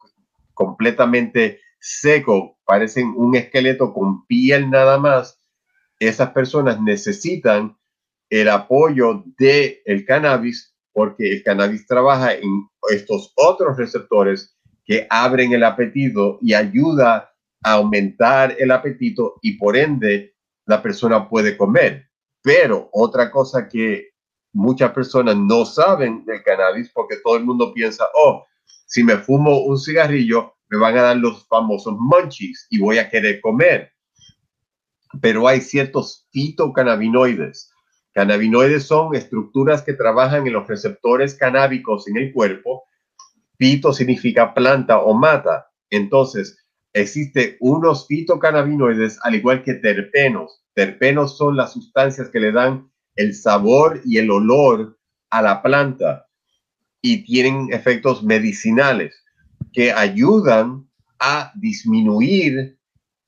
completamente secos, parecen un esqueleto con piel nada más, esas personas necesitan el apoyo del el cannabis porque el cannabis trabaja en estos otros receptores que abren el apetito y ayuda a aumentar el apetito y por ende la persona puede comer. Pero otra cosa que muchas personas no saben del cannabis porque todo el mundo piensa, oh, si me fumo un cigarrillo, me van a dar los famosos munchies y voy a querer comer. Pero hay ciertos fitocannabinoides. Cannabinoides son estructuras que trabajan en los receptores canábicos en el cuerpo. Fito significa planta o mata. Entonces, existe unos fitocannabinoides al igual que terpenos. Terpenos son las sustancias que le dan el sabor y el olor a la planta y tienen efectos medicinales que ayudan a disminuir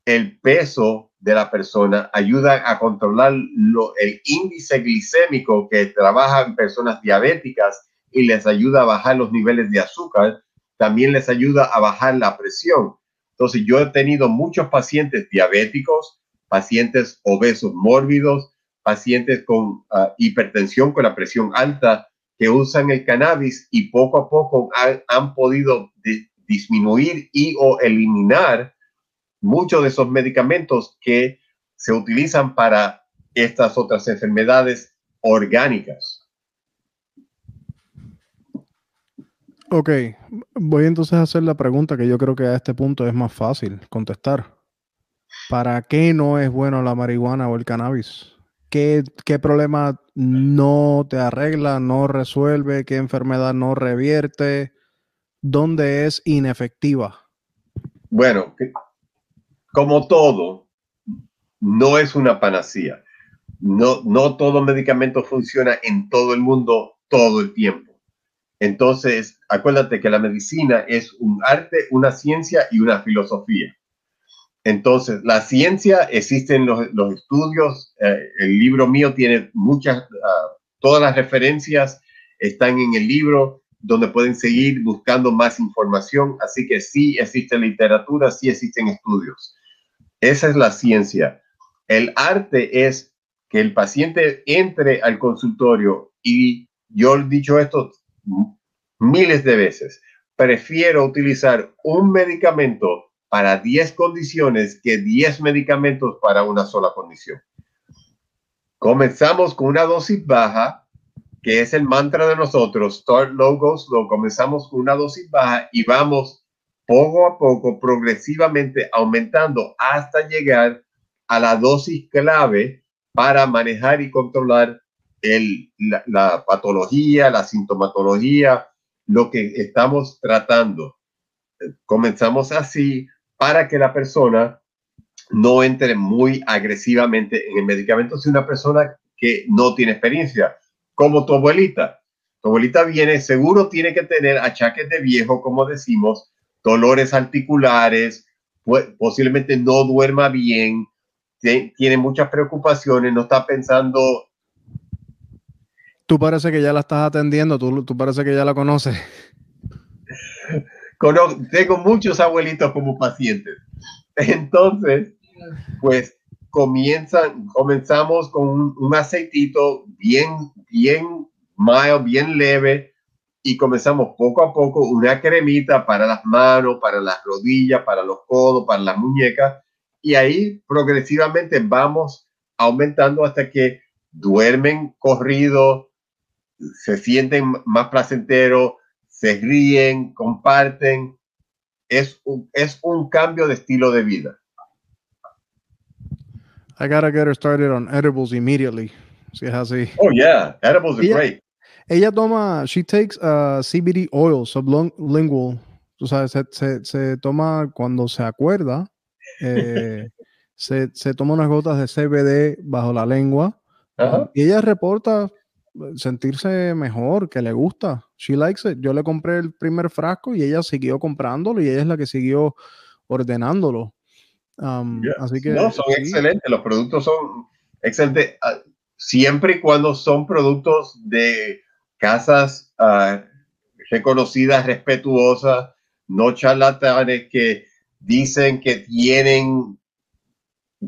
el peso de la persona, ayudan a controlar el índice glicémico que trabaja en personas diabéticas y les ayuda a bajar los niveles de azúcar, también les ayuda a bajar la presión. Entonces yo he tenido muchos pacientes diabéticos, pacientes obesos mórbidos, pacientes con ah, hipertensión, con la presión alta, que usan el cannabis y poco a poco han, podido disminuir y o eliminar muchos de esos medicamentos que se utilizan para estas otras enfermedades orgánicas. Ok, voy entonces a hacer la pregunta que yo creo que a este punto es más fácil contestar. ¿Para qué no es bueno la marihuana o el cannabis? ¿Qué, problema no te arregla, no resuelve? ¿Qué enfermedad no revierte? ¿Dónde es inefectiva? Bueno, como todo, no es una panacea. No, no todo medicamento funciona en todo el mundo todo el tiempo. Entonces, acuérdate que la medicina es un arte, una ciencia y una filosofía. Entonces, la ciencia, existen los, los estudios, eh, el libro mío tiene muchas, ah, todas las referencias están en el libro donde pueden seguir buscando más información, así que sí existe literatura, sí existen estudios. Esa es la ciencia. El arte es que el paciente entre al consultorio y yo he dicho esto miles de veces, prefiero utilizar un medicamento para 10 condiciones que 10 medicamentos para una sola condición. Comenzamos con una dosis baja, que es el mantra de nosotros, start low, go slow. Comenzamos con una dosis baja y vamos poco a poco, progresivamente aumentando hasta llegar a la dosis clave para manejar y controlar el, la patología, la sintomatología, lo que estamos tratando. Comenzamos así, para que la persona no entre muy agresivamente en el medicamento si una persona que no tiene experiencia, como tu abuelita. Tu abuelita viene, seguro tiene que tener achaques de viejo, como decimos, dolores articulares, posiblemente no duerma bien, tiene muchas preocupaciones, no está pensando. Tú parece que ya la estás atendiendo, tú, tú parece que ya la conoces tengo muchos abuelitos como pacientes. Entonces, pues comienzan, comenzamos con un, aceitito bien, bien mild, bien leve, y comenzamos poco a poco una cremita para las manos, para las rodillas, para los codos, para las muñecas, y ahí progresivamente vamos aumentando hasta que duermen corrido, se sienten más placenteros, se ríen, comparten. Es un, es un cambio de estilo de vida. I gotta get her started on edibles immediately. Si es así. Oh, yeah. Edibles are Ella- great. Ella toma, she takes uh, CBD oil, sublingual. Tú sabes, se, se, se toma cuando se acuerda. eh, [laughs] se, se toma unas gotas de CBD bajo la lengua. Y ella reporta sentirse mejor, que le gusta. She likes it. Yo le compré el primer frasco y ella siguió comprándolo y ella es la que siguió ordenándolo. Um, Yeah. Así que No, son sí. excelentes. Los productos son excelentes. ah, Siempre y cuando son productos de casas ah, reconocidas, respetuosas, no charlatanes que dicen que tienen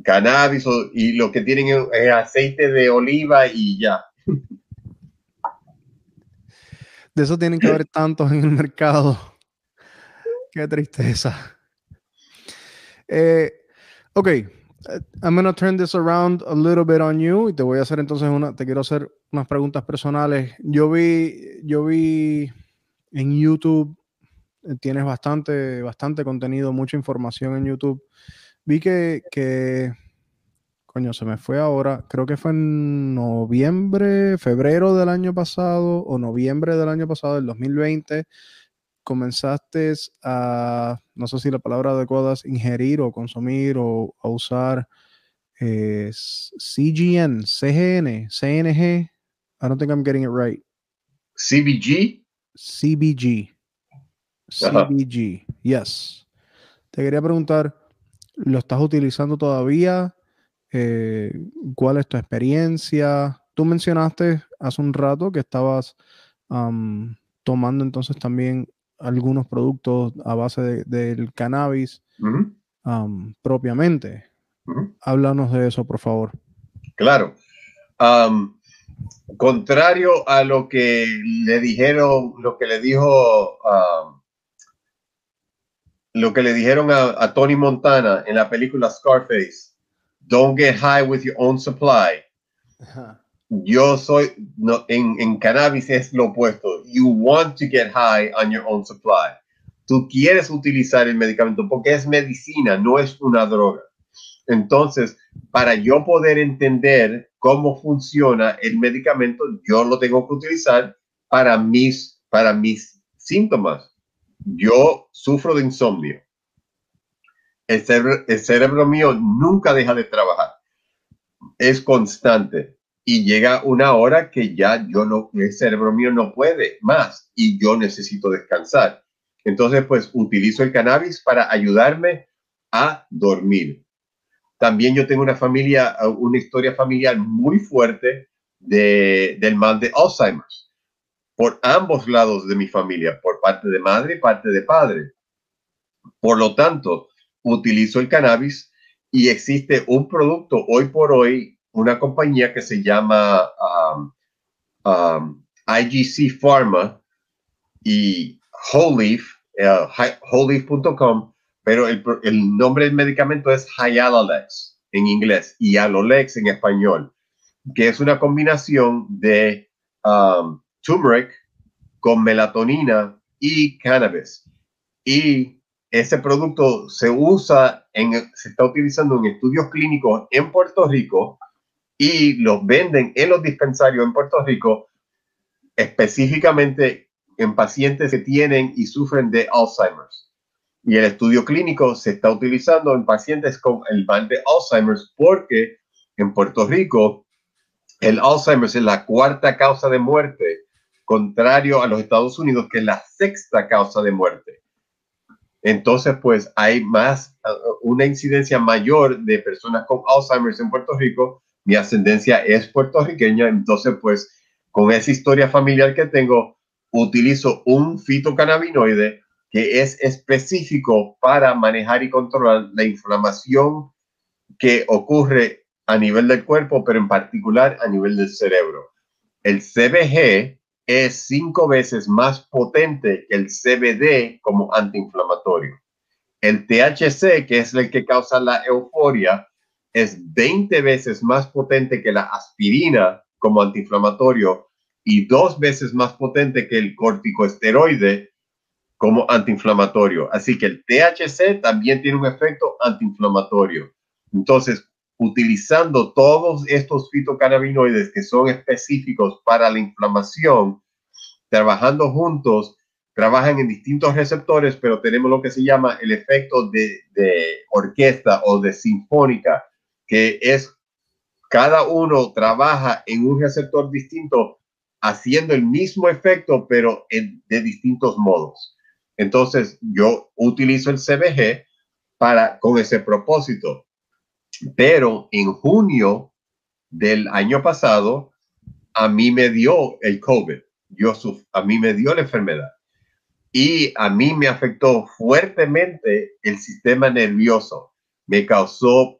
cannabis o- y lo que tienen es aceite de oliva y ya. [laughs] De eso tienen que haber tantos en el mercado. Qué tristeza. Eh, ok, eh, I'm gonna turn this around a little bit on you y te voy a hacer entonces una, te quiero hacer unas preguntas personales. Yo vi, yo vi en YouTube, eh, tienes bastante, bastante contenido, mucha información en YouTube. Vi que, que, coño, se me fue ahora, creo que fue en noviembre, febrero del año pasado o noviembre del año pasado, del 2020, comenzaste a, no sé si la palabra adecuada es ingerir o consumir o a usar eh, CGN, CGN, CNG. I don't think I'm getting it right. CBG, CBG. Ajá. CBG. Yes. Te quería preguntar, ¿lo estás utilizando todavía? Eh, ¿Cuál es tu experiencia? Tú mencionaste hace un rato que estabas tomando entonces también algunos productos a base de- del cannabis propiamente. Háblanos de eso, por favor. Claro. Contrario a lo que le dijeron, lo que le dijo, lo que le dijeron a, a Tony Montana en la película Scarface, don't get high with your own supply. Yo soy, no, en, en cannabis es lo opuesto. You want to get high on your own supply. Tú quieres utilizar el medicamento porque es medicina, no es una droga. Entonces, para yo poder entender cómo funciona el medicamento, yo lo tengo que utilizar para mis, para mis síntomas. Yo sufro de insomnio. El cerebro, mío nunca deja de trabajar. Es constante. Y llega una hora que ya yo no, el cerebro mío no puede más y yo necesito descansar. Entonces, pues utilizo el cannabis para ayudarme a dormir. También yo tengo una familia, una historia familiar muy fuerte de, del mal de Alzheimer por ambos lados de mi familia, por parte de madre y parte de padre. Por lo tanto, utilizo el cannabis y existe un producto hoy por hoy, una compañía que se llama um, um, IGC Pharma y Whole Leaf, uh, wholeleaf.com, pero el, nombre del medicamento es Hyalalex en inglés y Alolex en español, que es una combinación de um, turmeric con melatonina y cannabis. Y ese producto se usa, en, se está utilizando en estudios clínicos en Puerto Rico y los venden en los dispensarios en Puerto Rico, específicamente en pacientes que tienen y sufren de Alzheimer's. Y el estudio clínico se está utilizando en pacientes con el mal de Alzheimer's porque en Puerto Rico el Alzheimer's es la cuarta causa de muerte, contrario a los Estados Unidos, que es la sexta causa de muerte. Entonces, pues hay más, una incidencia mayor de personas con Alzheimer's en Puerto Rico. Mi ascendencia es puertorriqueña, entonces, pues, con esa historia familiar que tengo, utilizo un fitocannabinoide que es específico para manejar y controlar la inflamación que ocurre a nivel del cuerpo, pero en particular a nivel del cerebro. El CBG es cinco veces más potente que el CBD como antiinflamatorio. El THC, que es el que causa la euforia, es 20 veces más potente que la aspirina como antiinflamatorio y dos veces más potente que el corticosteroide como antiinflamatorio. Así que el THC también tiene un efecto antiinflamatorio. Entonces, utilizando todos estos fitocannabinoides que son específicos para la inflamación, trabajando juntos, trabajan en distintos receptores, pero tenemos lo que se llama el efecto de, de orquesta o de sinfónica, que es cada uno trabaja en un receptor distinto, haciendo el mismo efecto, pero en, de distintos modos. Entonces, yo utilizo el CBG para, con ese propósito. Pero en junio del año pasado, a mí me dio el COVID. A mí me dio la enfermedad. Y a mí me afectó fuertemente el sistema nervioso. Me causó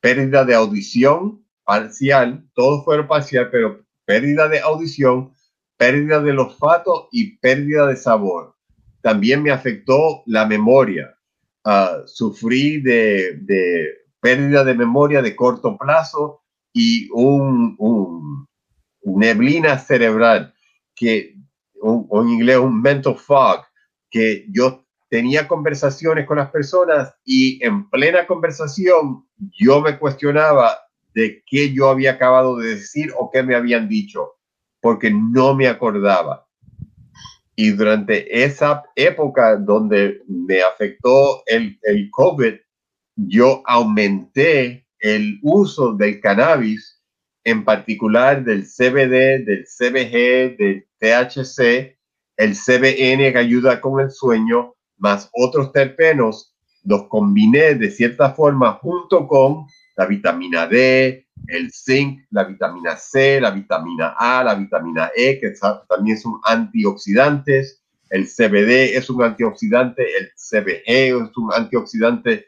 pérdida de audición parcial, todo fue parcial, pero pérdida de audición, pérdida del olfato y pérdida de sabor. También me afectó la memoria. Uh, sufrí de, pérdida de memoria de corto plazo y un, neblina cerebral, que en inglés un mental fog, que yo tenía conversaciones con las personas y en plena conversación yo me cuestionaba de qué yo había acabado de decir o qué me habían dicho, porque no me acordaba. Y durante esa época donde me afectó el, el COVID, yo aumenté el uso del cannabis, en particular del CBD, del CBG, del THC, el CBN que ayuda con el sueño, más otros terpenos, los combiné de cierta forma junto con la vitamina D, el zinc, la vitamina C, la vitamina A, la vitamina E, que también son antioxidantes. El CBD es un antioxidante, el CBG es un antioxidante.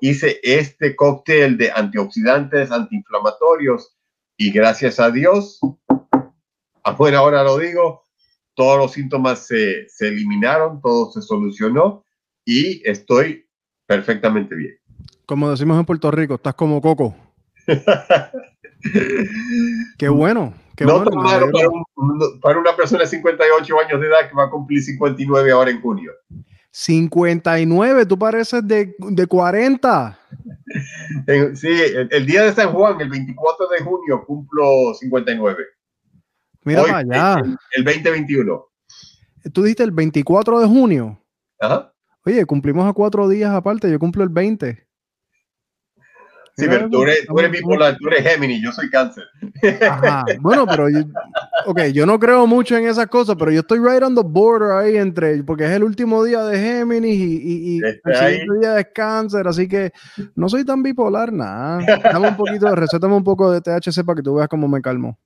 Hice este cóctel de antioxidantes, antiinflamatorios y gracias a Dios, afuera ahora lo digo, todos los síntomas se, se eliminaron, todo se solucionó y estoy perfectamente bien. Como decimos en Puerto Rico, estás como coco. [laughs] qué bueno. Qué no bueno, para, para, una persona de 58 años de edad que va a cumplir 59 ahora en junio. 59, tú pareces de, de 40. [laughs] Sí, el, el, día de San Juan, el 24 de junio, cumplo 59. Mira para allá. El, 2021. Tú dijiste el 24 de junio. Ajá. Oye, cumplimos a cuatro días aparte, yo cumplo el 20. Sí, pero tú eres, tú eres bipolar, tú eres Géminis, yo soy cáncer. Ajá. Bueno, pero yo, ok, yo no creo mucho en esas cosas, pero yo estoy right on the border ahí entre, porque es el último día de Géminis y, y, y el siguiente día es cáncer, así que no soy tan bipolar, nada. Dame un poquito, recétame un poco de THC para que tú veas cómo me calmo.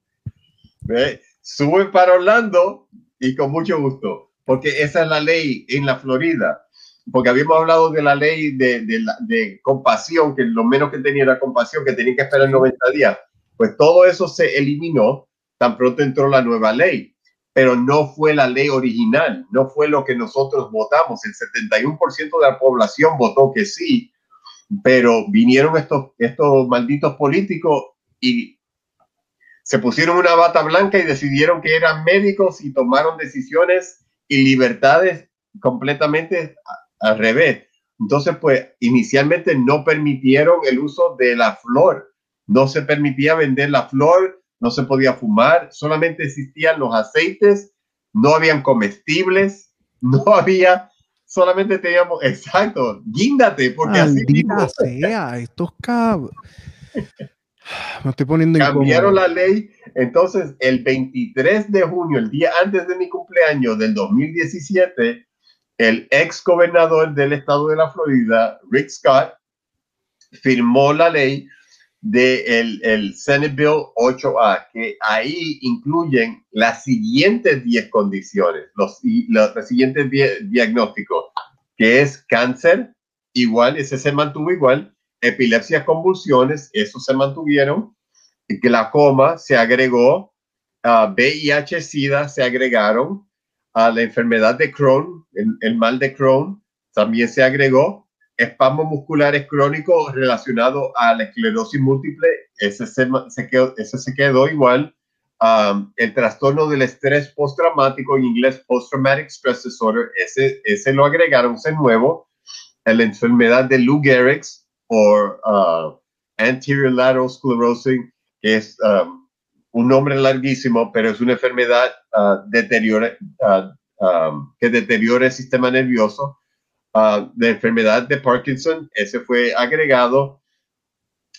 ¿Ve? Sube para Orlando y con mucho gusto, porque esa es la ley en la Florida porque habíamos hablado de la ley de, de, de, compasión, que lo menos que tenía era compasión, que tenía que esperar 90 días. Pues todo eso se eliminó tan pronto entró la nueva ley, pero no fue la ley original, no fue lo que nosotros votamos. El 71% de la población votó que sí, pero vinieron estos, estos malditos políticos y se pusieron una bata blanca y decidieron que eran médicos y tomaron decisiones y libertades completamente al revés. Entonces, pues inicialmente no permitieron el uso de la flor. No se permitía vender la flor, no se podía fumar, solamente existían los aceites, no habían comestibles, [laughs] no había, solamente teníamos, exacto, guíndate, porque así mismo. sea, estos cabros. Me estoy poniendo Cambiaron la ley. Entonces, el 23 de junio, el día antes de mi cumpleaños del 2017, el ex gobernador del estado de la Florida, Rick Scott, firmó la ley del de Bill 8A, que ahí incluyen las siguientes 10 condiciones, los, los, siguientes diagnósticos, que es cáncer, igual, ese se mantuvo igual, epilepsia, convulsiones, eso se mantuvieron, glaucoma se agregó, uh, VIH, SIDA se agregaron, a la enfermedad de Crohn, el, mal de Crohn, también se agregó espasmos musculares crónicos relacionados a la esclerosis múltiple, ese se, quedó, igual, um, el trastorno del estrés postraumático, en inglés Post-Traumatic Stress Disorder, ese, ese lo agregaron, ese nuevo, la enfermedad de Lou Gehrig's o uh, anterior lateral sclerosis, que es um, un nombre larguísimo, pero es una enfermedad uh, deteriora, uh, um, que deteriora el sistema nervioso. Uh, de enfermedad de Parkinson, ese fue agregado.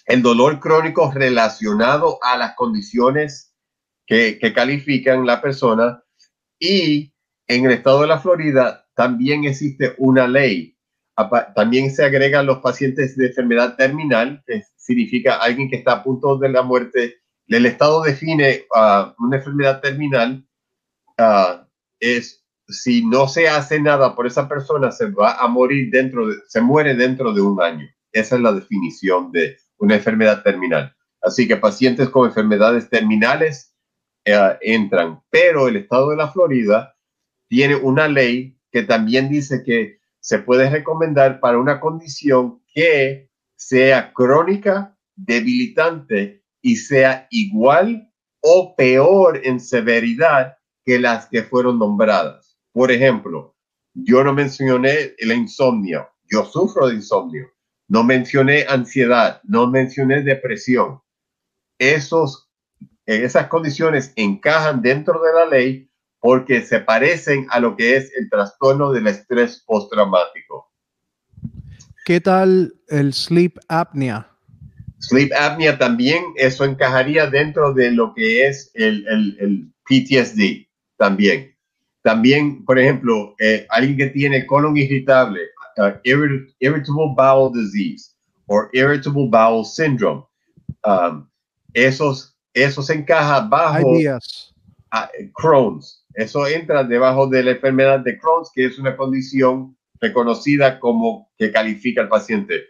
El dolor crónico relacionado a las condiciones que, que califican la persona. Y en el estado de la Florida también existe una ley. También se agregan los pacientes de enfermedad terminal, que significa alguien que está a punto de la muerte el Estado define uh, una enfermedad terminal uh, es si no se hace nada por esa persona se va a morir dentro de, se muere dentro de un año. Esa es la definición de una enfermedad terminal. Así que pacientes con enfermedades terminales uh, entran, pero el Estado de la Florida tiene una ley que también dice que se puede recomendar para una condición que sea crónica, debilitante y sea igual o peor en severidad que las que fueron nombradas. Por ejemplo, yo no mencioné el insomnio, yo sufro de insomnio, no mencioné ansiedad, no mencioné depresión. Esos, esas condiciones encajan dentro de la ley porque se parecen a lo que es el trastorno del estrés postraumático. ¿Qué tal el sleep apnea? Sleep apnea también, eso encajaría dentro de lo que es el, el, PTSD también. También, por ejemplo, eh, alguien que tiene colon irritable, uh, irritable bowel disease o irritable bowel syndrome, um, esos, esos encaja bajo Crohn's. Eso entra debajo de la enfermedad de Crohn's, que es una condición reconocida como que califica al paciente.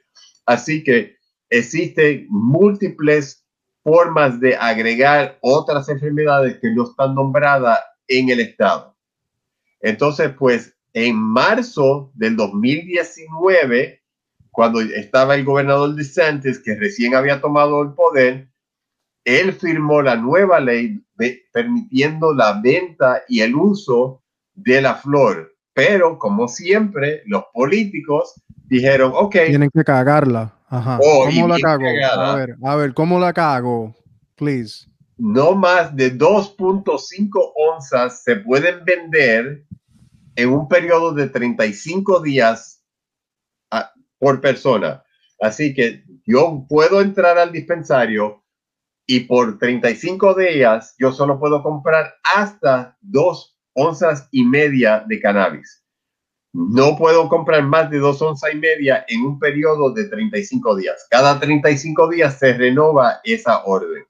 Así que existen múltiples formas de agregar otras enfermedades que no están nombradas en el estado. Entonces, pues en marzo del 2019, cuando estaba el gobernador DeSantis, que recién había tomado el poder, él firmó la nueva ley permitiendo la venta y el uso de la flor. Pero, como siempre, los políticos dijeron, ok. Tienen que cagarla. Ajá. Oh, ¿Cómo la cago? A ver, a ver, ¿cómo la cago? Please. No más de 2.5 onzas se pueden vender en un periodo de 35 días ah, por persona. Así que yo puedo entrar al dispensario y por 35 días yo solo puedo comprar hasta 2 onzas y media de cannabis. No puedo comprar más de dos onzas y media en un periodo de 35 días. Cada 35 días se renova esa orden.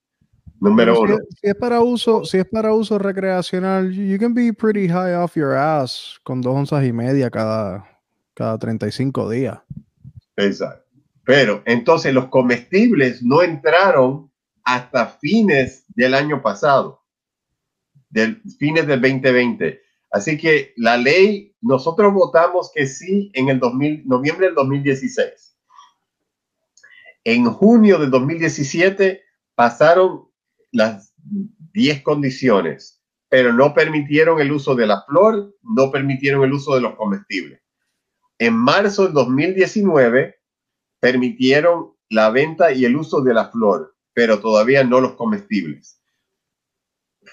Número uno. Si, es para uso, si es para uso recreacional, you can be pretty high off your ass con dos onzas y media cada, cada 35 días. Exacto. Pero entonces los comestibles no entraron hasta fines del año pasado, del fines del 2020. Así que la ley, nosotros votamos que sí en el 2000, noviembre del 2016. En junio del 2017 pasaron las 10 condiciones, pero no permitieron el uso de la flor, no permitieron el uso de los comestibles. En marzo del 2019 permitieron la venta y el uso de la flor, pero todavía no los comestibles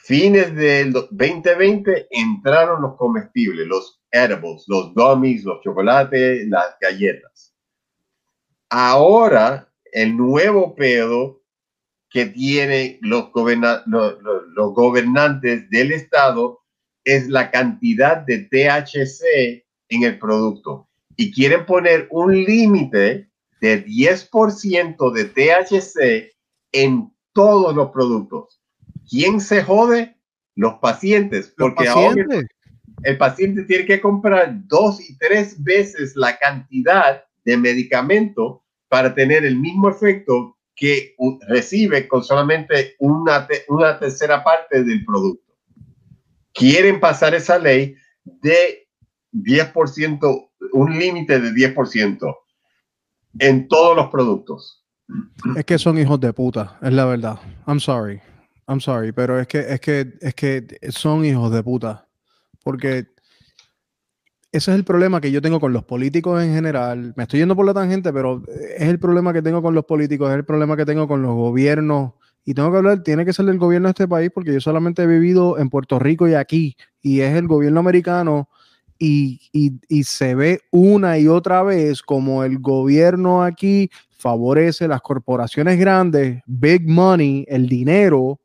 fines del 2020 entraron los comestibles, los edibles, los gummies, los chocolates, las galletas. Ahora, el nuevo pedo que tienen los, los gobernantes del Estado es la cantidad de THC en el producto. Y quieren poner un límite de 10% de THC en todos los productos. ¿Quién se jode? Los pacientes, porque ahora el paciente tiene que comprar dos y tres veces la cantidad de medicamento para tener el mismo efecto que recibe con solamente una, una tercera parte del producto. Quieren pasar esa ley de 10%, un límite de 10% en todos los productos. Es que son hijos de puta, es la verdad. I'm sorry. I'm sorry, pero es que, es que, es que son hijos de puta. Porque ese es el problema que yo tengo con los políticos en general. Me estoy yendo por la tangente, pero es el problema que tengo con los políticos, es el problema que tengo con los gobiernos. Y tengo que hablar, tiene que ser el gobierno de este país, porque yo solamente he vivido en Puerto Rico y aquí, y es el gobierno americano, y, y se ve una y otra vez como el gobierno aquí favorece las corporaciones grandes, big money, el dinero,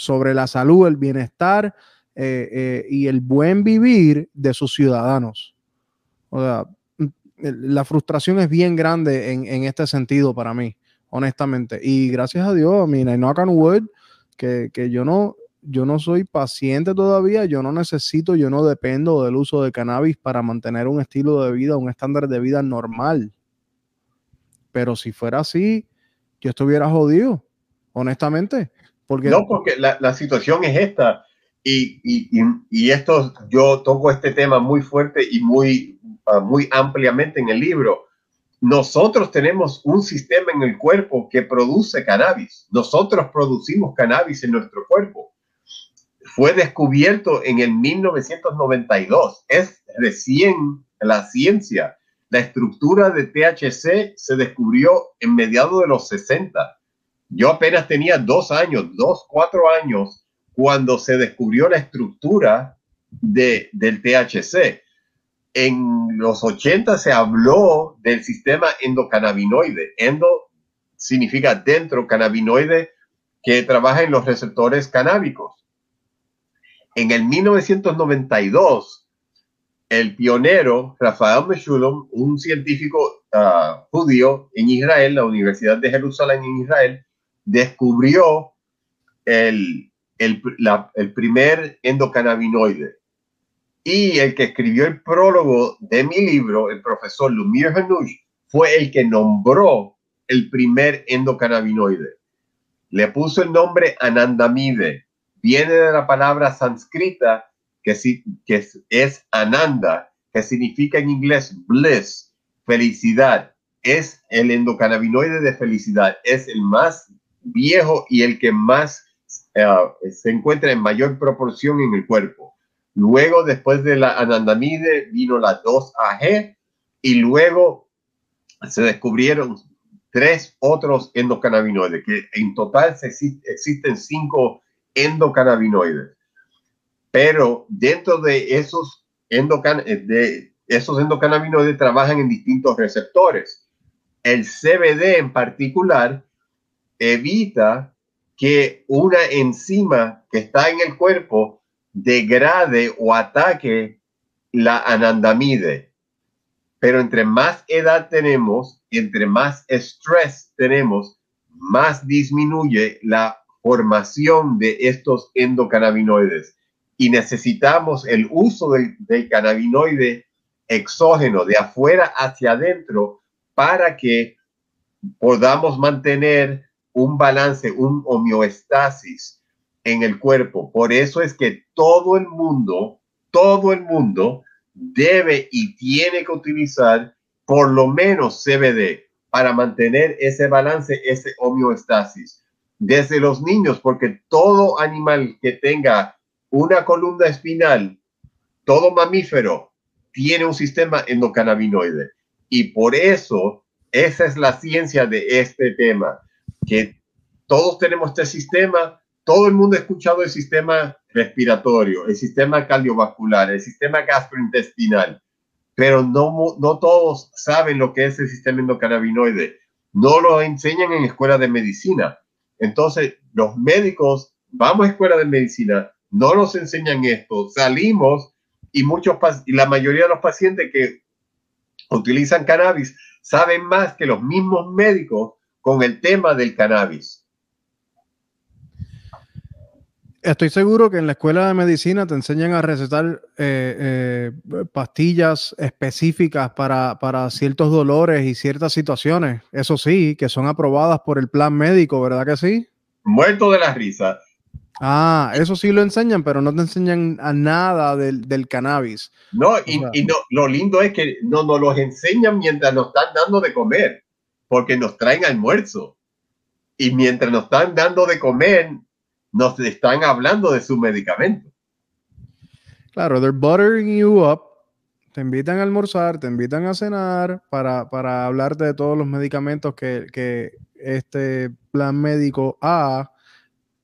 sobre la salud, el bienestar eh, eh, y el buen vivir de sus ciudadanos. O sea, mm, la frustración es bien grande en, este sentido para mí, honestamente. Y gracias a Dios, mira, knock on wood, que, que yo no, yo no soy paciente todavía, yo no necesito, yo no dependo del uso de cannabis para mantener un estilo de vida, un estándar de vida normal. Pero si fuera así, yo estuviera jodido, honestamente. No, porque la, situación es esta. Y, y, esto, yo toco este tema muy fuerte y muy, ah, muy ampliamente en el libro. Nosotros tenemos un sistema en el cuerpo que produce cannabis. Nosotros producimos cannabis en nuestro cuerpo. Fue descubierto en el 1992. Es recién la ciencia. La estructura de THC se descubrió en mediados de los 60 yo apenas tenía dos años, dos, cuatro años, cuando se descubrió la estructura de, del THC. En los 80 se habló del sistema endocannabinoide. Endo significa dentro cannabinoide que trabaja en los receptores canábicos. En el 1992, el pionero Rafael Meshulam, un científico ah, judío en Israel, la Universidad de Jerusalén en Israel, descubrió el, el, primer endocannabinoide. Y el que escribió el prólogo de mi libro, el profesor Lumir Hanush, fue el que nombró el primer endocannabinoide. Le puso el nombre Anandamide. Viene de la palabra sánscrita que, que es Ananda, que significa en inglés bliss, felicidad. Es el endocannabinoide de felicidad. Es el más viejo y el que más eh, se encuentra en mayor proporción en el cuerpo. Luego, después de la anandamide, vino la 2AG y luego se descubrieron tres otros endocannabinoides, que en total existen cinco endocannabinoides. Pero dentro de esos, endocan de esos endocannabinoides trabajan en distintos receptores. El CBD en particular evita que una enzima que está en el cuerpo degrade o ataque la anandamide. Pero entre más edad tenemos, entre más estrés tenemos, más disminuye la formación de estos endocannabinoides. Y necesitamos el uso del, del cannabinoide exógeno de afuera hacia adentro para que podamos mantener un balance, un homeostasis en el cuerpo. Por eso es que todo el mundo, todo el mundo debe y tiene que utilizar por lo menos CBD para mantener ese balance, ese homeostasis. Desde los niños, porque todo animal que tenga una columna espinal, todo mamífero, tiene un sistema endocannabinoide. Y por eso, esa es la ciencia de este tema que todos tenemos este sistema, todo el mundo ha escuchado el sistema respiratorio, el sistema cardiovascular, el sistema gastrointestinal, pero no, no todos saben lo que es el sistema endocannabinoide. No lo enseñan en escuela de medicina. Entonces, los médicos, vamos a escuela de medicina, no nos enseñan esto, salimos y muchos y la mayoría de los pacientes que utilizan cannabis saben más que los mismos médicos con el tema del cannabis. Estoy seguro que en la escuela de medicina te enseñan a recetar eh, eh, pastillas específicas para, para, ciertos dolores y ciertas situaciones. Eso sí, que son aprobadas por el plan médico, ¿verdad que sí? Muerto de la risa. Ah, eso sí lo enseñan, pero no te enseñan a nada del, del cannabis. No, y, y no, lo lindo es que no nos los enseñan mientras nos están dando de comer porque nos traen almuerzo. Y mientras nos están dando de comer, nos están hablando de su medicamento. Claro, they're buttering you up. Te invitan a almorzar, te invitan a cenar para, para hablarte de todos los medicamentos que, que este plan médico A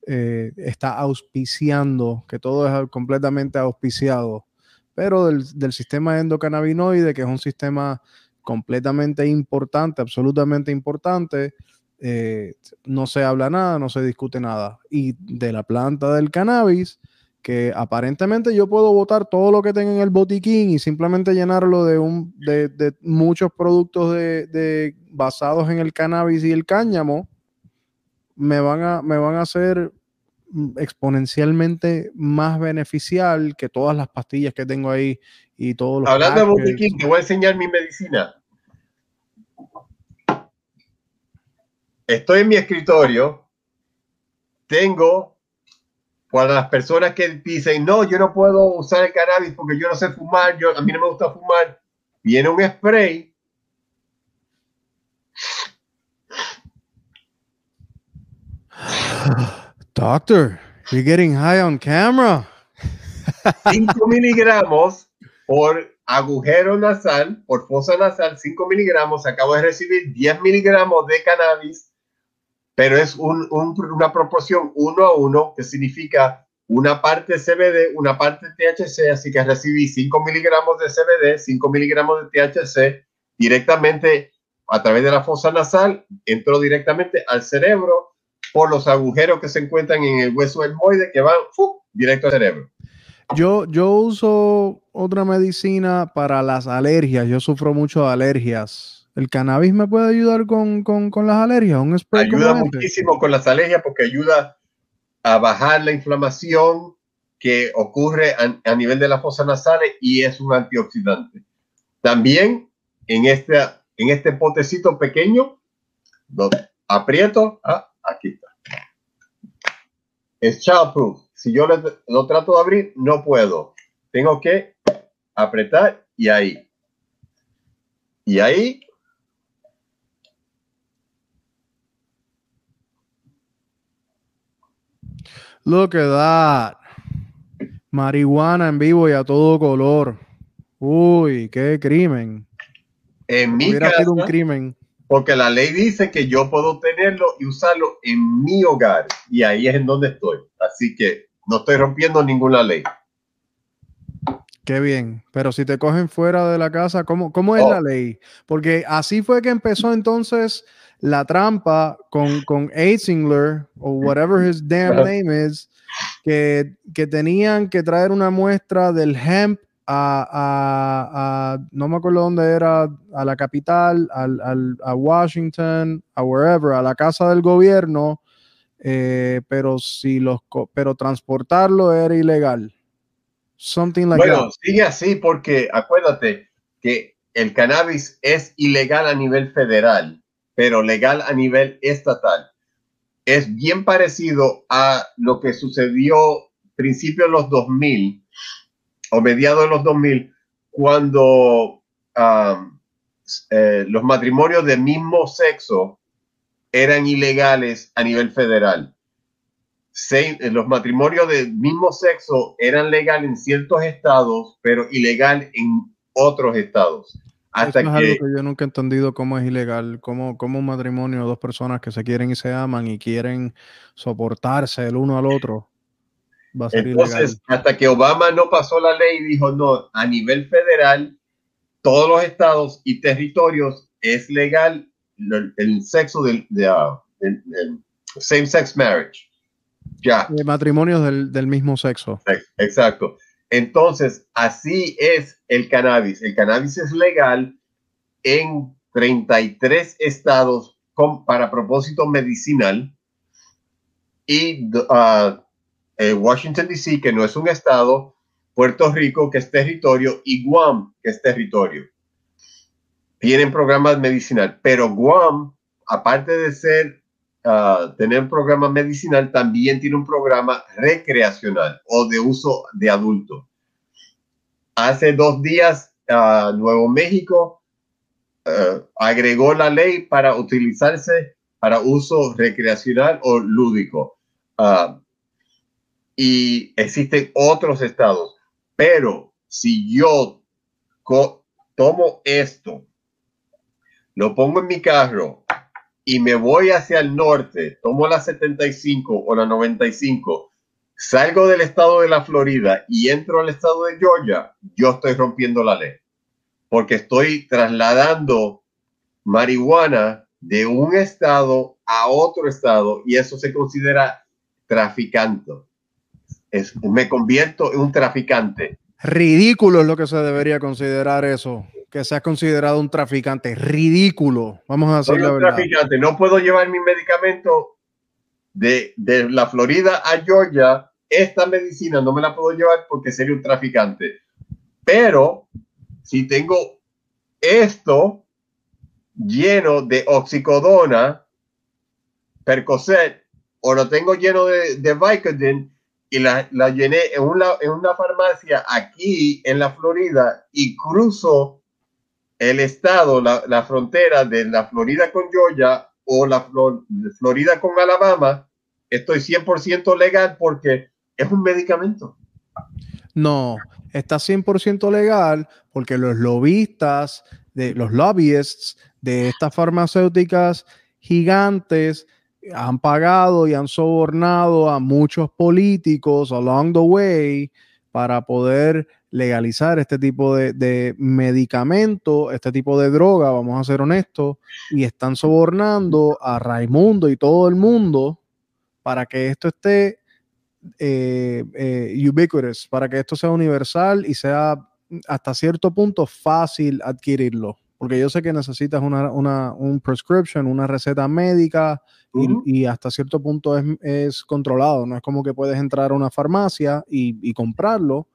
eh, está auspiciando, que todo es completamente auspiciado, pero del, del sistema endocannabinoide, que es un sistema completamente importante, absolutamente importante, eh, no se habla nada, no se discute nada. Y de la planta del cannabis, que aparentemente yo puedo botar todo lo que tenga en el botiquín y simplemente llenarlo de, un, de, muchos productos de, basados en el cannabis y el cáñamo, me van a, me van a hacer exponencialmente más beneficial que todas las pastillas que tengo ahí y todos los Hablando de botiquín, te voy a enseñar mi medicina. estoy en mi escritorio, tengo para las personas que dicen, no, yo no puedo usar el cannabis porque yo no sé fumar, yo, a mí no me gusta fumar, viene un spray. [sighs] [sighs] [sighs] Doctor, you're getting high on camera. 5 miligramos por agujero nasal, por fosa nasal, 5 miligramos. Acabo de recibir 10 miligramos de cannabis pero es una proporción uno a uno, que significa una parte CBD, una parte THC, así que recibí 5 miligramos de CBD, 5 miligramos de THC directamente a través de la fosa nasal, entró directamente al cerebro por los agujeros que se encuentran en el hueso delmoide que van directo al cerebro. Yo, yo uso otra medicina para las alergias, yo sufro mucho de alergias ¿El cannabis me puede ayudar con, las alergias? ¿Un spray ayuda muchísimo con las alergias porque ayuda a bajar la inflamación que ocurre a, nivel de las fosas nasales y es un antioxidante. También en este, en este potecito pequeño, aprieto, ah, aquí está. Es childproof. Si yo lo trato de abrir, no puedo. Tengo que apretar y ahí. Y ahí Look at that. Marihuana en vivo y a todo color. Uy, qué crimen. En mi Hubiera sido un crimen. Porque la ley dice que yo puedo tenerlo y usarlo en mi hogar. Y ahí es en donde estoy. Así que no estoy rompiendo ninguna ley. Qué bien. Pero si te cogen fuera de la casa, ¿cómo, cómo es la oh. ley? Porque así fue que empezó entonces la trampa con, con Aisingler o whatever his damn name is, que, que tenían que traer una muestra del hemp a, no me acuerdo dónde era, a la capital, al, a Washington, a wherever, a la casa del gobierno, eh, pero si los pero transportarlo era ilegal. Something like bueno, sigue así porque acuérdate que el cannabis es ilegal a nivel federal pero legal a nivel estatal. Es bien parecido a lo que sucedió principios de los 2000 o mediados de los 2000, cuando eh, los matrimonios de mismo sexo eran ilegales a nivel federal. los matrimonios de mismo sexo eran legales en ciertos estados, pero ilegal en otros estados. Hasta es algo que yo nunca he entendido cómo es ilegal, cómo, cómo un matrimonio de dos personas que se quieren y se aman y quieren soportarse el uno al otro. Va a ser Entonces, hasta que Obama no pasó la ley y dijo, no, a nivel federal, todos los estados y territorios es legal el, sexo del, ah, same-sex marriage. Ya. De matrimonios del, del mismo sexo. Exacto. Entonces, así es el cannabis. El cannabis es legal en 33 estados para propósito medicinal y uh, eh, Washington, D.C., que no es un estado, Puerto Rico, que es territorio, y Guam, que es territorio. Tienen programas medicinal, pero Guam, aparte de ser uh, tener un programa medicinal, también tiene un programa recreacional o de uso de adulto. Hace dos días, uh, Nuevo México uh, agregó la ley para utilizarse para uso recreacional o lúdico. Y existen otros estados. Pero si yo tomo esto, lo pongo en mi carro y me voy hacia el norte, tomo la 75 o la 95, salgo del estado de la Florida y entro al estado de Georgia, yo estoy rompiendo la ley. Porque estoy trasladando marihuana de un estado a otro estado y eso se considera traficante. Es, me convierto en un traficante. Ridículo es lo que se debería considerar eso que sea considerado un traficante. Ridículo. Vamos a hacer un traficante. No puedo llevar mi medicamento de, de la Florida a Georgia. Esta medicina no me la puedo llevar porque sería un traficante. Pero si tengo esto lleno de oxicodona, Percocet, o lo tengo lleno de, de Vicodin y la, la llené en una, en una farmacia aquí en la Florida y cruzo el estado, la, frontera de la Florida con Georgia o la Florida con Alabama, estoy 100% legal porque es un medicamento. No, está 100% legal porque los lobistas, de, los lobbyists de estas farmacéuticas gigantes han pagado y han sobornado a muchos políticos along the way para poder legalizar este tipo de, medicamento, este tipo de droga, vamos a ser honestos, y están sobornando a Raimundo y todo el mundo para que esto esté eh, eh, ubiquitous, para que esto sea universal y sea hasta cierto punto fácil adquirirlo. Porque yo sé que necesitas una, una un prescription, una receta médica y, hasta cierto punto es, controlado. No es como que puedes entrar a una farmacia y, comprarlo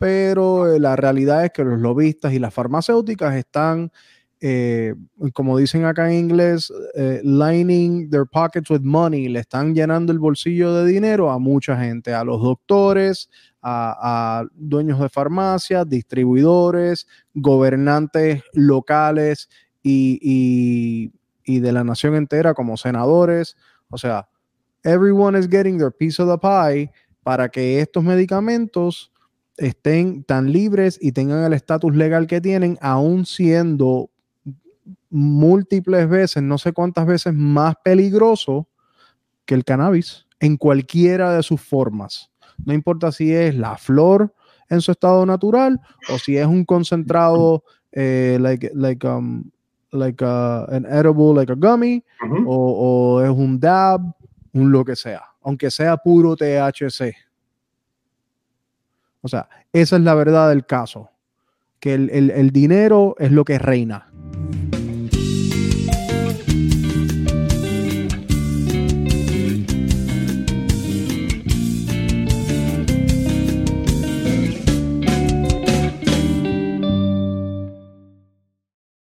pero eh, la realidad es que los lobistas y las farmacéuticas están, eh, como dicen acá en inglés, eh, lining their pockets with money, le están llenando el bolsillo de dinero a mucha gente, a los doctores, a, dueños de farmacias, distribuidores, gobernantes locales y de la nación entera como senadores. O sea, everyone is getting their piece of the pie para que estos medicamentos estén tan libres y tengan el estatus legal que tienen, aún siendo múltiples veces, no sé cuántas veces más peligroso que el cannabis en cualquiera de sus formas. No importa si es la flor en su estado natural o si es un concentrado eh, like, like, um, like uh, an edible, like a gummy, o, o es un dab, un lo que sea, aunque sea puro THC. O sea, esa es la verdad del caso, que el, dinero es lo que reina.